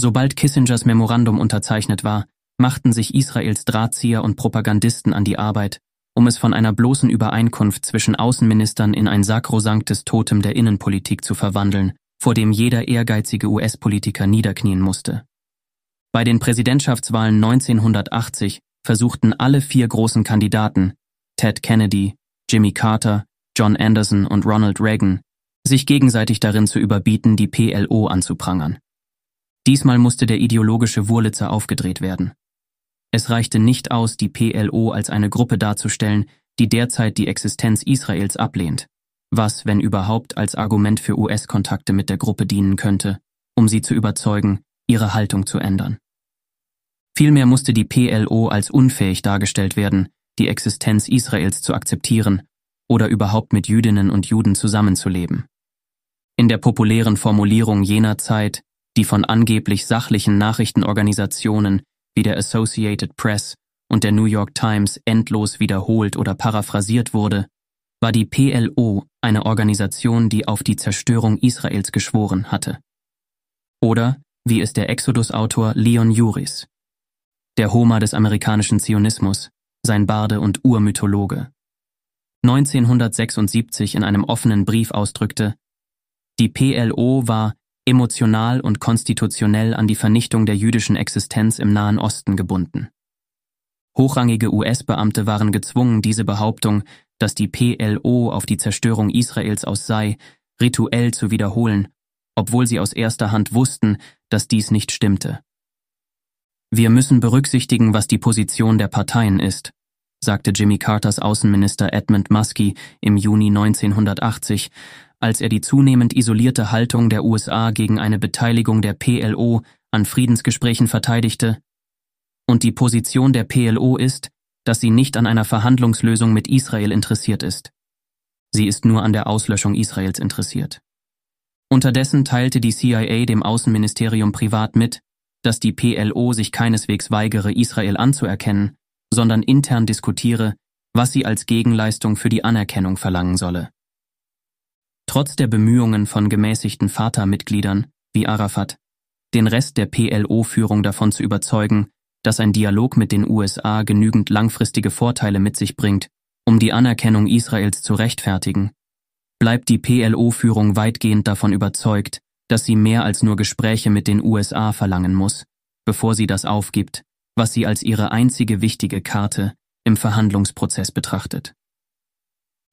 Sobald Kissingers Memorandum unterzeichnet war, machten sich Israels Drahtzieher und Propagandisten an die Arbeit, um es von einer bloßen Übereinkunft zwischen Außenministern in ein sakrosanktes Totem der Innenpolitik zu verwandeln, vor dem jeder ehrgeizige US-Politiker niederknien musste. Bei den Präsidentschaftswahlen 1980 versuchten alle vier großen Kandidaten, Ted Kennedy, Jimmy Carter, John Anderson und Ronald Reagan, sich gegenseitig darin zu überbieten, die PLO anzuprangern. Diesmal musste der ideologische Wurlitzer aufgedreht werden. Es reichte nicht aus, die PLO als eine Gruppe darzustellen, die derzeit die Existenz Israels ablehnt, was, wenn überhaupt, als Argument für US-Kontakte mit der Gruppe dienen könnte, um sie zu überzeugen, ihre Haltung zu ändern. Vielmehr musste die PLO als unfähig dargestellt werden, die Existenz Israels zu akzeptieren oder überhaupt mit Jüdinnen und Juden zusammenzuleben. In der populären Formulierung jener Zeit, die von angeblich sachlichen Nachrichtenorganisationen wie der Associated Press und der New York Times endlos wiederholt oder paraphrasiert wurde, war die PLO eine Organisation, die auf die Zerstörung Israels geschworen hatte. Oder, wie es der Exodus-Autor Leon Juris, der Homer des amerikanischen Zionismus, sein Barde und Urmythologe, 1976 in einem offenen Brief ausdrückte, die PLO war emotional und konstitutionell an die Vernichtung der jüdischen Existenz im Nahen Osten gebunden. Hochrangige US-Beamte waren gezwungen, diese Behauptung, dass die PLO auf die Zerstörung Israels aus sei, rituell zu wiederholen, obwohl sie aus erster Hand wussten, dass dies nicht stimmte. Wir müssen berücksichtigen, was die Position der Parteien ist, sagte Jimmy Carters Außenminister Edmund Muskie im Juni 1980, als er die zunehmend isolierte Haltung der USA gegen eine Beteiligung der PLO an Friedensgesprächen verteidigte. Und die Position der PLO ist, dass sie nicht an einer Verhandlungslösung mit Israel interessiert ist. Sie ist nur an der Auslöschung Israels interessiert. Unterdessen teilte die CIA dem Außenministerium privat mit, dass die PLO sich keineswegs weigere, Israel anzuerkennen, sondern intern diskutiere, was sie als Gegenleistung für die Anerkennung verlangen solle. Trotz der Bemühungen von gemäßigten Fatah-Mitgliedern, wie Arafat, den Rest der PLO-Führung davon zu überzeugen, dass ein Dialog mit den USA genügend langfristige Vorteile mit sich bringt, um die Anerkennung Israels zu rechtfertigen, bleibt die PLO-Führung weitgehend davon überzeugt, dass sie mehr als nur Gespräche mit den USA verlangen muss, bevor sie das aufgibt, was sie als ihre einzige wichtige Karte im Verhandlungsprozess betrachtet.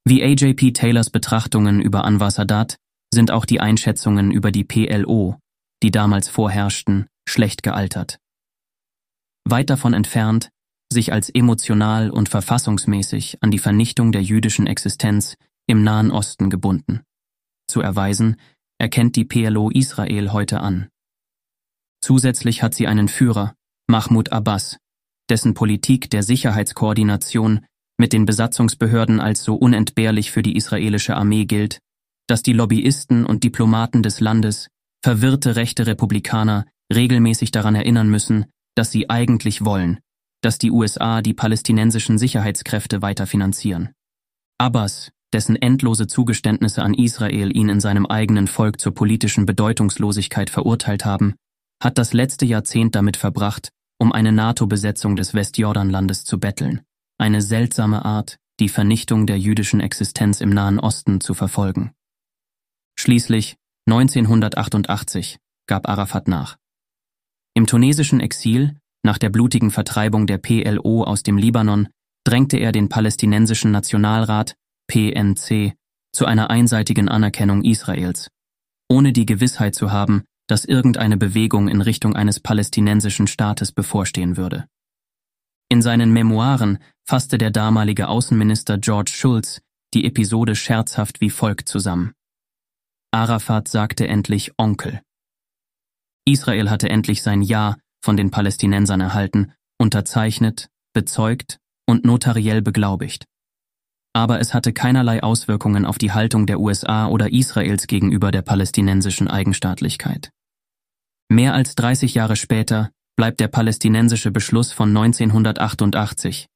Wie AJP Taylors Betrachtungen über Anwar Sadat sind auch die Einschätzungen über die PLO, die damals vorherrschten, schlecht gealtert. Weit davon entfernt, sich als emotional und verfassungsmäßig an die Vernichtung der jüdischen Existenz im Nahen Osten gebunden. Zu erweisen, erkennt die PLO Israel heute an. Zusätzlich hat sie einen Führer, Mahmoud Abbas, dessen Politik der Sicherheitskoordination mit den Besatzungsbehörden als so unentbehrlich für die israelische Armee gilt, dass die Lobbyisten und Diplomaten des Landes, verwirrte rechte Republikaner, regelmäßig daran erinnern müssen, dass sie eigentlich wollen, dass die USA die palästinensischen Sicherheitskräfte weiter finanzieren. Abbas, dessen endlose Zugeständnisse an Israel ihn in seinem eigenen Volk zur politischen Bedeutungslosigkeit verurteilt haben, hat das letzte Jahrzehnt damit verbracht, um eine NATO-Besetzung des Westjordanlandes zu betteln, eine seltsame Art, die Vernichtung der jüdischen Existenz im Nahen Osten zu verfolgen. Schließlich, 1988, gab Arafat nach. Im tunesischen Exil, nach der blutigen Vertreibung der PLO aus dem Libanon, drängte er den palästinensischen Nationalrat, PNC, zu einer einseitigen Anerkennung Israels, ohne die Gewissheit zu haben, dass irgendeine Bewegung in Richtung eines palästinensischen Staates bevorstehen würde. In seinen Memoiren fasste der damalige Außenminister George Schulz die Episode scherzhaft wie folgt zusammen. Arafat sagte endlich Onkel. Israel hatte endlich sein Ja von den Palästinensern erhalten, unterzeichnet, bezeugt und notariell beglaubigt. Aber es hatte keinerlei Auswirkungen auf die Haltung der USA oder Israels gegenüber der palästinensischen Eigenstaatlichkeit. Mehr als 30 Jahre später bleibt der palästinensische Beschluss von 1988,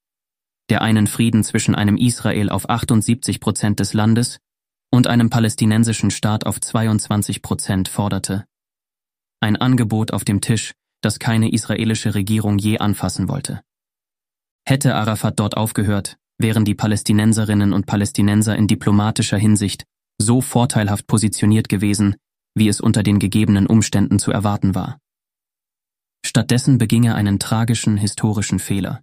der einen Frieden zwischen einem Israel auf 78 Prozent des Landes und einem palästinensischen Staat auf 22 Prozent forderte. Ein Angebot auf dem Tisch, das keine israelische Regierung je anfassen wollte. Hätte Arafat dort aufgehört, wären die Palästinenserinnen und Palästinenser in diplomatischer Hinsicht so vorteilhaft positioniert gewesen, wie es unter den gegebenen Umständen zu erwarten war. Stattdessen beging er einen tragischen historischen Fehler.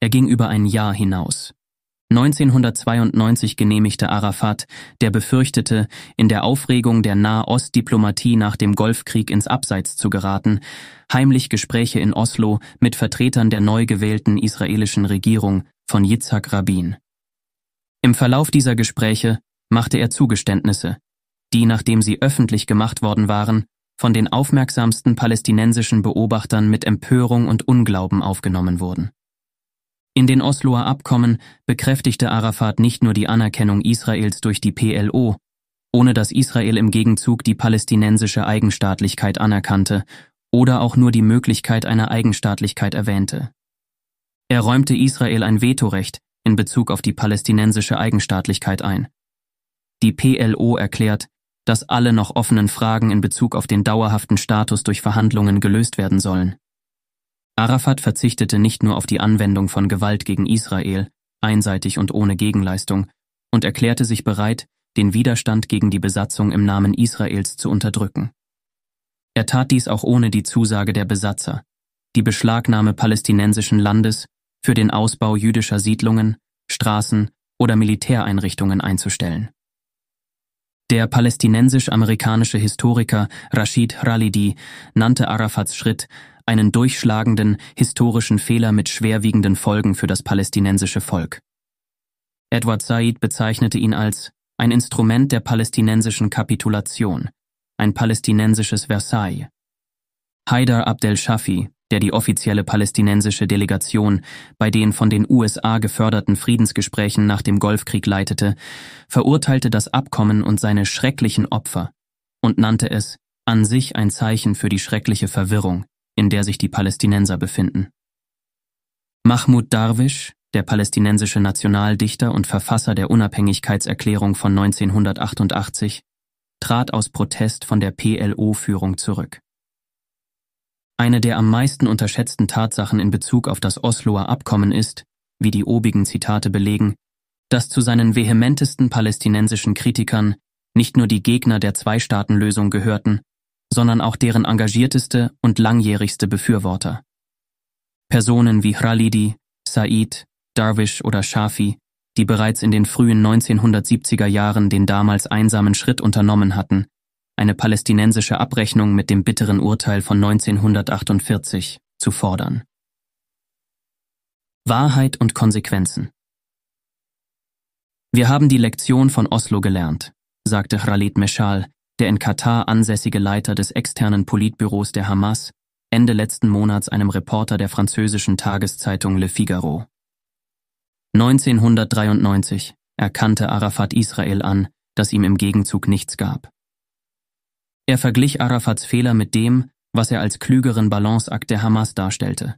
Er ging über ein Jahr hinaus. 1992 genehmigte Arafat, der befürchtete, in der Aufregung der Nahostdiplomatie nach dem Golfkrieg ins Abseits zu geraten, heimlich Gespräche in Oslo mit Vertretern der neu gewählten israelischen Regierung von Yitzhak Rabin. Im Verlauf dieser Gespräche machte er Zugeständnisse, die, nachdem sie öffentlich gemacht worden waren, von den aufmerksamsten palästinensischen Beobachtern mit Empörung und Unglauben aufgenommen wurden. In den Osloer Abkommen bekräftigte Arafat nicht nur die Anerkennung Israels durch die PLO, ohne dass Israel im Gegenzug die palästinensische Eigenstaatlichkeit anerkannte oder auch nur die Möglichkeit einer Eigenstaatlichkeit erwähnte. Er räumte Israel ein Vetorecht in Bezug auf die palästinensische Eigenstaatlichkeit ein. Die PLO erklärt, dass alle noch offenen Fragen in Bezug auf den dauerhaften Status durch Verhandlungen gelöst werden sollen. Arafat verzichtete nicht nur auf die Anwendung von Gewalt gegen Israel, einseitig und ohne Gegenleistung, und erklärte sich bereit, den Widerstand gegen die Besatzung im Namen Israels zu unterdrücken. Er tat dies auch ohne die Zusage der Besatzer, die Beschlagnahme palästinensischen Landes für den Ausbau jüdischer Siedlungen, Straßen oder Militäreinrichtungen einzustellen. Der palästinensisch-amerikanische Historiker Rashid Ralidi nannte Arafats Schritt einen durchschlagenden, historischen Fehler mit schwerwiegenden Folgen für das palästinensische Volk. Edward Said bezeichnete ihn als ein Instrument der palästinensischen Kapitulation, ein palästinensisches Versailles. Haider Abdel Shafi, der die offizielle palästinensische Delegation bei den von den USA geförderten Friedensgesprächen nach dem Golfkrieg leitete, verurteilte das Abkommen und seine schrecklichen Opfer und nannte es an sich ein Zeichen für die schreckliche Verwirrung, in der sich die Palästinenser befinden. Mahmoud Darwish, der palästinensische Nationaldichter und Verfasser der Unabhängigkeitserklärung von 1988, trat aus Protest von der PLO-Führung zurück. Eine der am meisten unterschätzten Tatsachen in Bezug auf das Osloer Abkommen ist, wie die obigen Zitate belegen, dass zu seinen vehementesten palästinensischen Kritikern nicht nur die Gegner der Zwei-Staaten-Lösung gehörten, sondern auch deren engagierteste und langjährigste Befürworter. Personen wie Khalidi, Said, Darwish oder Shafi, die bereits in den frühen 1970er Jahren den damals einsamen Schritt unternommen hatten, eine palästinensische Abrechnung mit dem bitteren Urteil von 1948 zu fordern. Wahrheit und Konsequenzen Wir haben die Lektion von Oslo gelernt, sagte Khalid Meshal, der in Katar ansässige Leiter des externen Politbüros der Hamas, Ende letzten Monats einem Reporter der französischen Tageszeitung Le Figaro. 1993 erkannte Arafat Israel an, das ihm im Gegenzug nichts gab. Er verglich Arafats Fehler mit dem, was er als klügeren Balanceakt der Hamas darstellte.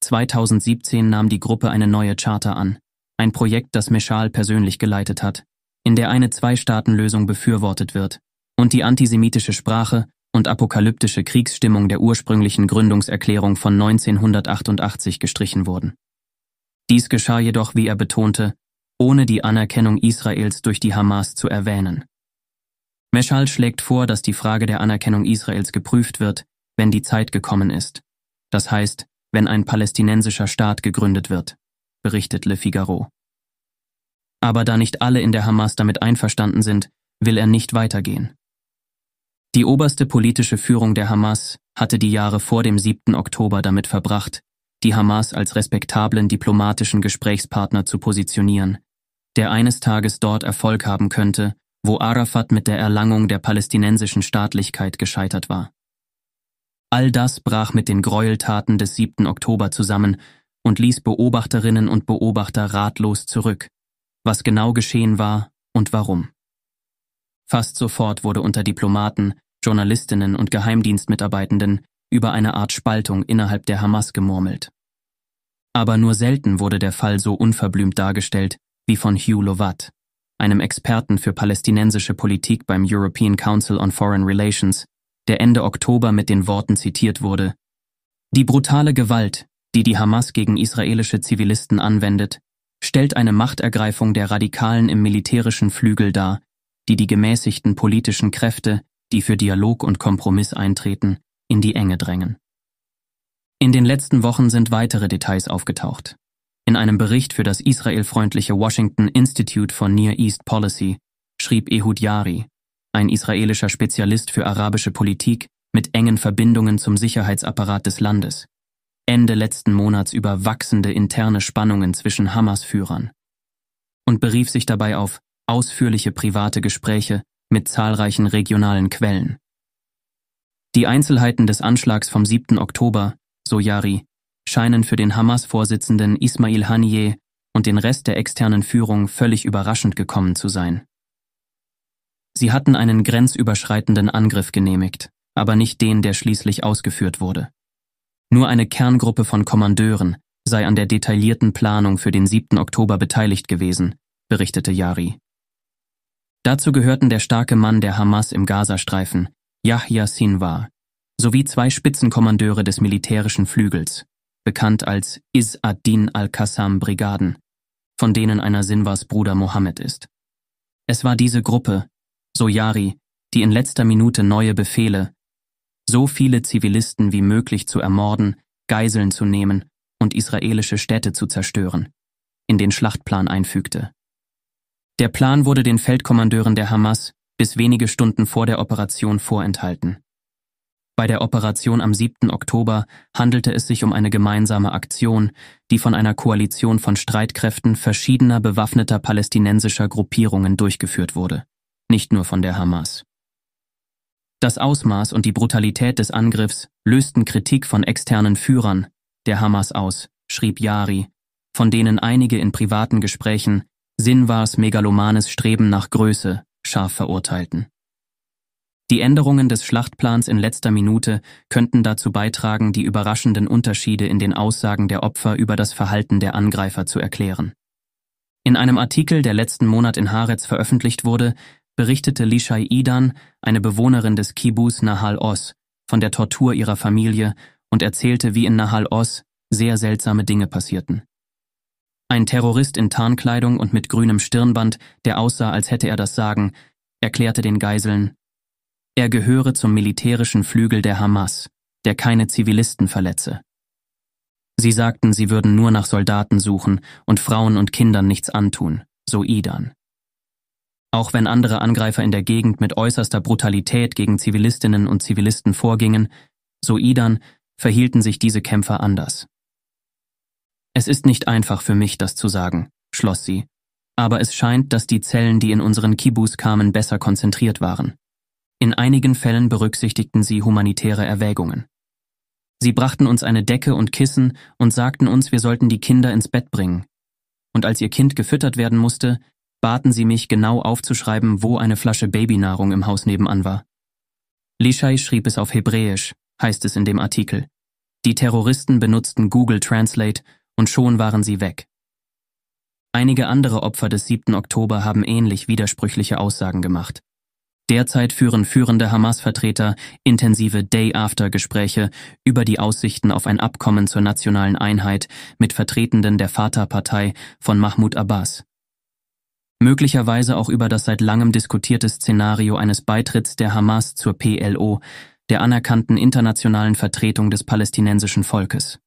2017 nahm die Gruppe eine neue Charta an, ein Projekt, das Meshal persönlich geleitet hat, in der eine Zwei-Staaten-Lösung befürwortet wird und die antisemitische Sprache und apokalyptische Kriegsstimmung der ursprünglichen Gründungserklärung von 1988 gestrichen wurden. Dies geschah jedoch, wie er betonte, ohne die Anerkennung Israels durch die Hamas zu erwähnen. Meschal schlägt vor, dass die Frage der Anerkennung Israels geprüft wird, wenn die Zeit gekommen ist. Das heißt, wenn ein palästinensischer Staat gegründet wird, berichtet Le Figaro. Aber da nicht alle in der Hamas damit einverstanden sind, will er nicht weitergehen. Die oberste politische Führung der Hamas hatte die Jahre vor dem 7. Oktober damit verbracht, die Hamas als respektablen diplomatischen Gesprächspartner zu positionieren, der eines Tages dort Erfolg haben könnte wo Arafat mit der Erlangung der palästinensischen Staatlichkeit gescheitert war. All das brach mit den Gräueltaten des 7. Oktober zusammen und ließ Beobachterinnen und Beobachter ratlos zurück, was genau geschehen war und warum. Fast sofort wurde unter Diplomaten, Journalistinnen und Geheimdienstmitarbeitenden über eine Art Spaltung innerhalb der Hamas gemurmelt. Aber nur selten wurde der Fall so unverblümt dargestellt wie von Hugh Lovat, einem Experten für palästinensische Politik beim European Council on Foreign Relations, der Ende Oktober mit den Worten zitiert wurde Die brutale Gewalt, die die Hamas gegen israelische Zivilisten anwendet, stellt eine Machtergreifung der Radikalen im militärischen Flügel dar, die die gemäßigten politischen Kräfte, die für Dialog und Kompromiss eintreten, in die Enge drängen. In den letzten Wochen sind weitere Details aufgetaucht. In einem Bericht für das israelfreundliche Washington Institute for Near East Policy schrieb Ehud Yari, ein israelischer Spezialist für arabische Politik mit engen Verbindungen zum Sicherheitsapparat des Landes, Ende letzten Monats über wachsende interne Spannungen zwischen Hamas-Führern und berief sich dabei auf ausführliche private Gespräche mit zahlreichen regionalen Quellen. Die Einzelheiten des Anschlags vom 7. Oktober, so Yari, scheinen für den Hamas-Vorsitzenden Ismail Haniyeh und den Rest der externen Führung völlig überraschend gekommen zu sein. Sie hatten einen grenzüberschreitenden Angriff genehmigt, aber nicht den, der schließlich ausgeführt wurde. Nur eine Kerngruppe von Kommandeuren sei an der detaillierten Planung für den 7. Oktober beteiligt gewesen, berichtete Yari. Dazu gehörten der starke Mann der Hamas im Gazastreifen, Yahya Sinwar, sowie zwei Spitzenkommandeure des militärischen Flügels, bekannt als Is ad-Din al-Qassam Brigaden, von denen einer Sinwas Bruder Mohammed ist. Es war diese Gruppe, so Yari, die in letzter Minute neue Befehle, so viele Zivilisten wie möglich zu ermorden, Geiseln zu nehmen und israelische Städte zu zerstören, in den Schlachtplan einfügte. Der Plan wurde den Feldkommandeuren der Hamas bis wenige Stunden vor der Operation vorenthalten. Bei der Operation am 7. Oktober handelte es sich um eine gemeinsame Aktion, die von einer Koalition von Streitkräften verschiedener bewaffneter palästinensischer Gruppierungen durchgeführt wurde, nicht nur von der Hamas. Das Ausmaß und die Brutalität des Angriffs lösten Kritik von externen Führern der Hamas aus, schrieb Yari, von denen einige in privaten Gesprächen Sinwars megalomanes Streben nach Größe scharf verurteilten. Die Änderungen des Schlachtplans in letzter Minute könnten dazu beitragen, die überraschenden Unterschiede in den Aussagen der Opfer über das Verhalten der Angreifer zu erklären. In einem Artikel, der letzten Monat in Haaretz veröffentlicht wurde, berichtete Lishai Idan, eine Bewohnerin des Kibbuz Nahal Oz, von der Tortur ihrer Familie und erzählte, wie in Nahal Oz sehr seltsame Dinge passierten. Ein Terrorist in Tarnkleidung und mit grünem Stirnband, der aussah, als hätte er das Sagen, erklärte den Geiseln, er gehöre zum militärischen Flügel der Hamas, der keine Zivilisten verletze. Sie sagten, sie würden nur nach Soldaten suchen und Frauen und Kindern nichts antun, so Idan. Auch wenn andere Angreifer in der Gegend mit äußerster Brutalität gegen Zivilistinnen und Zivilisten vorgingen, so Idan, verhielten sich diese Kämpfer anders. Es ist nicht einfach für mich, das zu sagen, schloss sie, aber es scheint, dass die Zellen, die in unseren Kibbus kamen, besser konzentriert waren. In einigen Fällen berücksichtigten sie humanitäre Erwägungen. Sie brachten uns eine Decke und Kissen und sagten uns, wir sollten die Kinder ins Bett bringen. Und als ihr Kind gefüttert werden musste, baten sie mich genau aufzuschreiben, wo eine Flasche Babynahrung im Haus nebenan war. Lishai schrieb es auf Hebräisch, heißt es in dem Artikel. Die Terroristen benutzten Google Translate und schon waren sie weg. Einige andere Opfer des 7. Oktober haben ähnlich widersprüchliche Aussagen gemacht. Derzeit führen führende Hamas-Vertreter intensive Day-After-Gespräche über die Aussichten auf ein Abkommen zur nationalen Einheit mit Vertretenden der Fatah-Partei von Mahmoud Abbas. Möglicherweise auch über das seit langem diskutierte Szenario eines Beitritts der Hamas zur PLO, der anerkannten internationalen Vertretung des palästinensischen Volkes.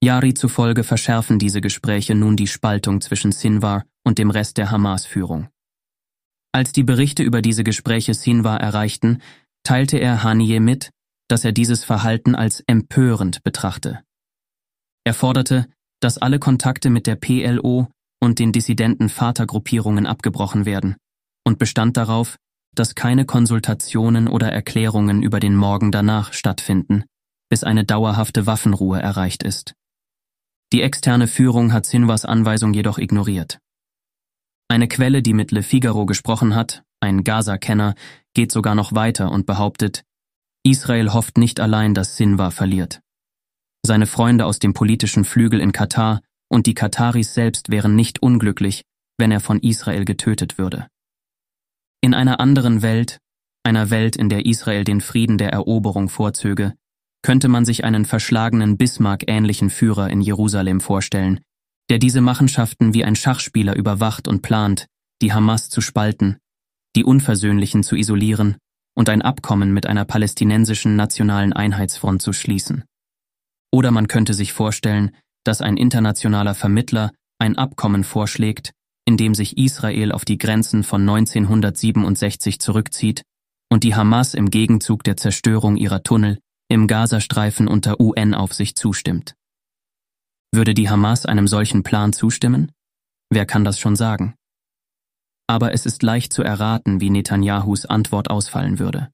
Yari zufolge verschärfen diese Gespräche nun die Spaltung zwischen Sinwar und dem Rest der Hamas-Führung. Als die Berichte über diese Gespräche Sinwar erreichten, teilte er Haniye mit, dass er dieses Verhalten als empörend betrachte. Er forderte, dass alle Kontakte mit der PLO und den dissidenten Vatergruppierungen abgebrochen werden und bestand darauf, dass keine Konsultationen oder Erklärungen über den Morgen danach stattfinden, bis eine dauerhafte Waffenruhe erreicht ist. Die externe Führung hat Sinwas Anweisung jedoch ignoriert. Eine Quelle, die mit Le Figaro gesprochen hat, ein Gaza-Kenner, geht sogar noch weiter und behauptet, Israel hofft nicht allein, dass Sinwar verliert. Seine Freunde aus dem politischen Flügel in Katar und die Kataris selbst wären nicht unglücklich, wenn er von Israel getötet würde. In einer anderen Welt, einer Welt, in der Israel den Frieden der Eroberung vorzöge, könnte man sich einen verschlagenen Bismarck-ähnlichen Führer in Jerusalem vorstellen, der diese Machenschaften wie ein Schachspieler überwacht und plant, die Hamas zu spalten, die Unversöhnlichen zu isolieren und ein Abkommen mit einer palästinensischen nationalen Einheitsfront zu schließen. Oder man könnte sich vorstellen, dass ein internationaler Vermittler ein Abkommen vorschlägt, in dem sich Israel auf die Grenzen von 1967 zurückzieht und die Hamas im Gegenzug der Zerstörung ihrer Tunnel im Gazastreifen unter UN-Aufsicht zustimmt. Würde die Hamas einem solchen Plan zustimmen? Wer kann das schon sagen? Aber es ist leicht zu erraten, wie Netanyahus Antwort ausfallen würde.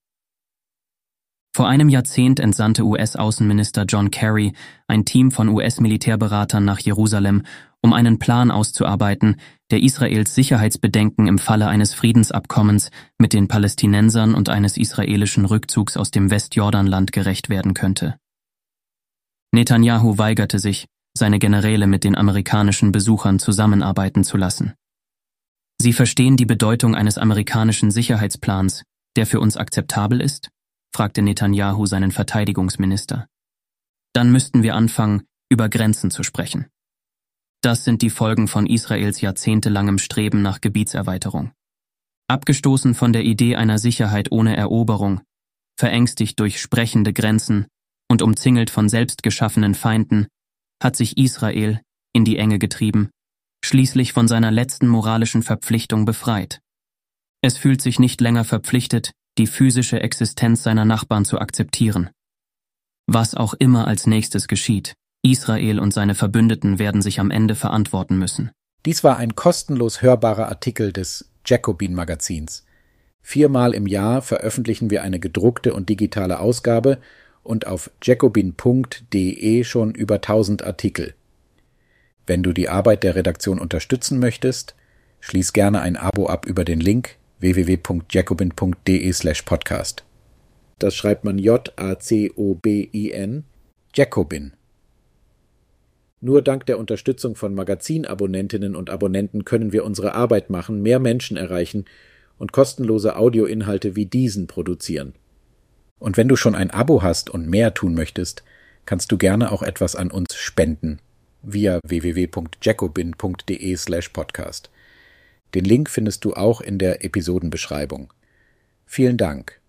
Vor einem Jahrzehnt entsandte US-Außenminister John Kerry ein Team von US-Militärberatern nach Jerusalem, um einen Plan auszuarbeiten, der Israels Sicherheitsbedenken im Falle eines Friedensabkommens mit den Palästinensern und eines israelischen Rückzugs aus dem Westjordanland gerecht werden könnte. Netanyahu weigerte sich, seine Generäle mit den amerikanischen Besuchern zusammenarbeiten zu lassen. Sie verstehen die Bedeutung eines amerikanischen Sicherheitsplans, der für uns akzeptabel ist? fragte Netanyahu seinen Verteidigungsminister. Dann müssten wir anfangen, über Grenzen zu sprechen. Das sind die Folgen von Israels jahrzehntelangem Streben nach Gebietserweiterung. Abgestoßen von der Idee einer Sicherheit ohne Eroberung, verängstigt durch sprechende Grenzen und umzingelt von selbstgeschaffenen Feinden, hat sich Israel, in die Enge getrieben, schließlich von seiner letzten moralischen Verpflichtung befreit. Es fühlt sich nicht länger verpflichtet, die physische Existenz seiner Nachbarn zu akzeptieren. Was auch immer als nächstes geschieht, Israel und seine Verbündeten werden sich am Ende verantworten müssen. Dies war ein kostenlos hörbarer Artikel des Jacobin Magazins. Viermal im Jahr veröffentlichen wir eine gedruckte und digitale Ausgabe und auf jacobin.de schon über 1000 Artikel. Wenn du die Arbeit der Redaktion unterstützen möchtest, schließ gerne ein Abo ab über den Link www.jacobin.de/podcast. Das schreibt man J-A-C-O-B-I-N, Jacobin. Nur dank der Unterstützung von Magazinabonnentinnen und Abonnenten können wir unsere Arbeit machen, mehr Menschen erreichen und kostenlose Audioinhalte wie diesen produzieren. Und wenn du schon ein Abo hast und mehr tun möchtest, kannst du gerne auch etwas an uns spenden via www.jacobin.de/podcast. Den Link findest du auch in der Episodenbeschreibung. Vielen Dank.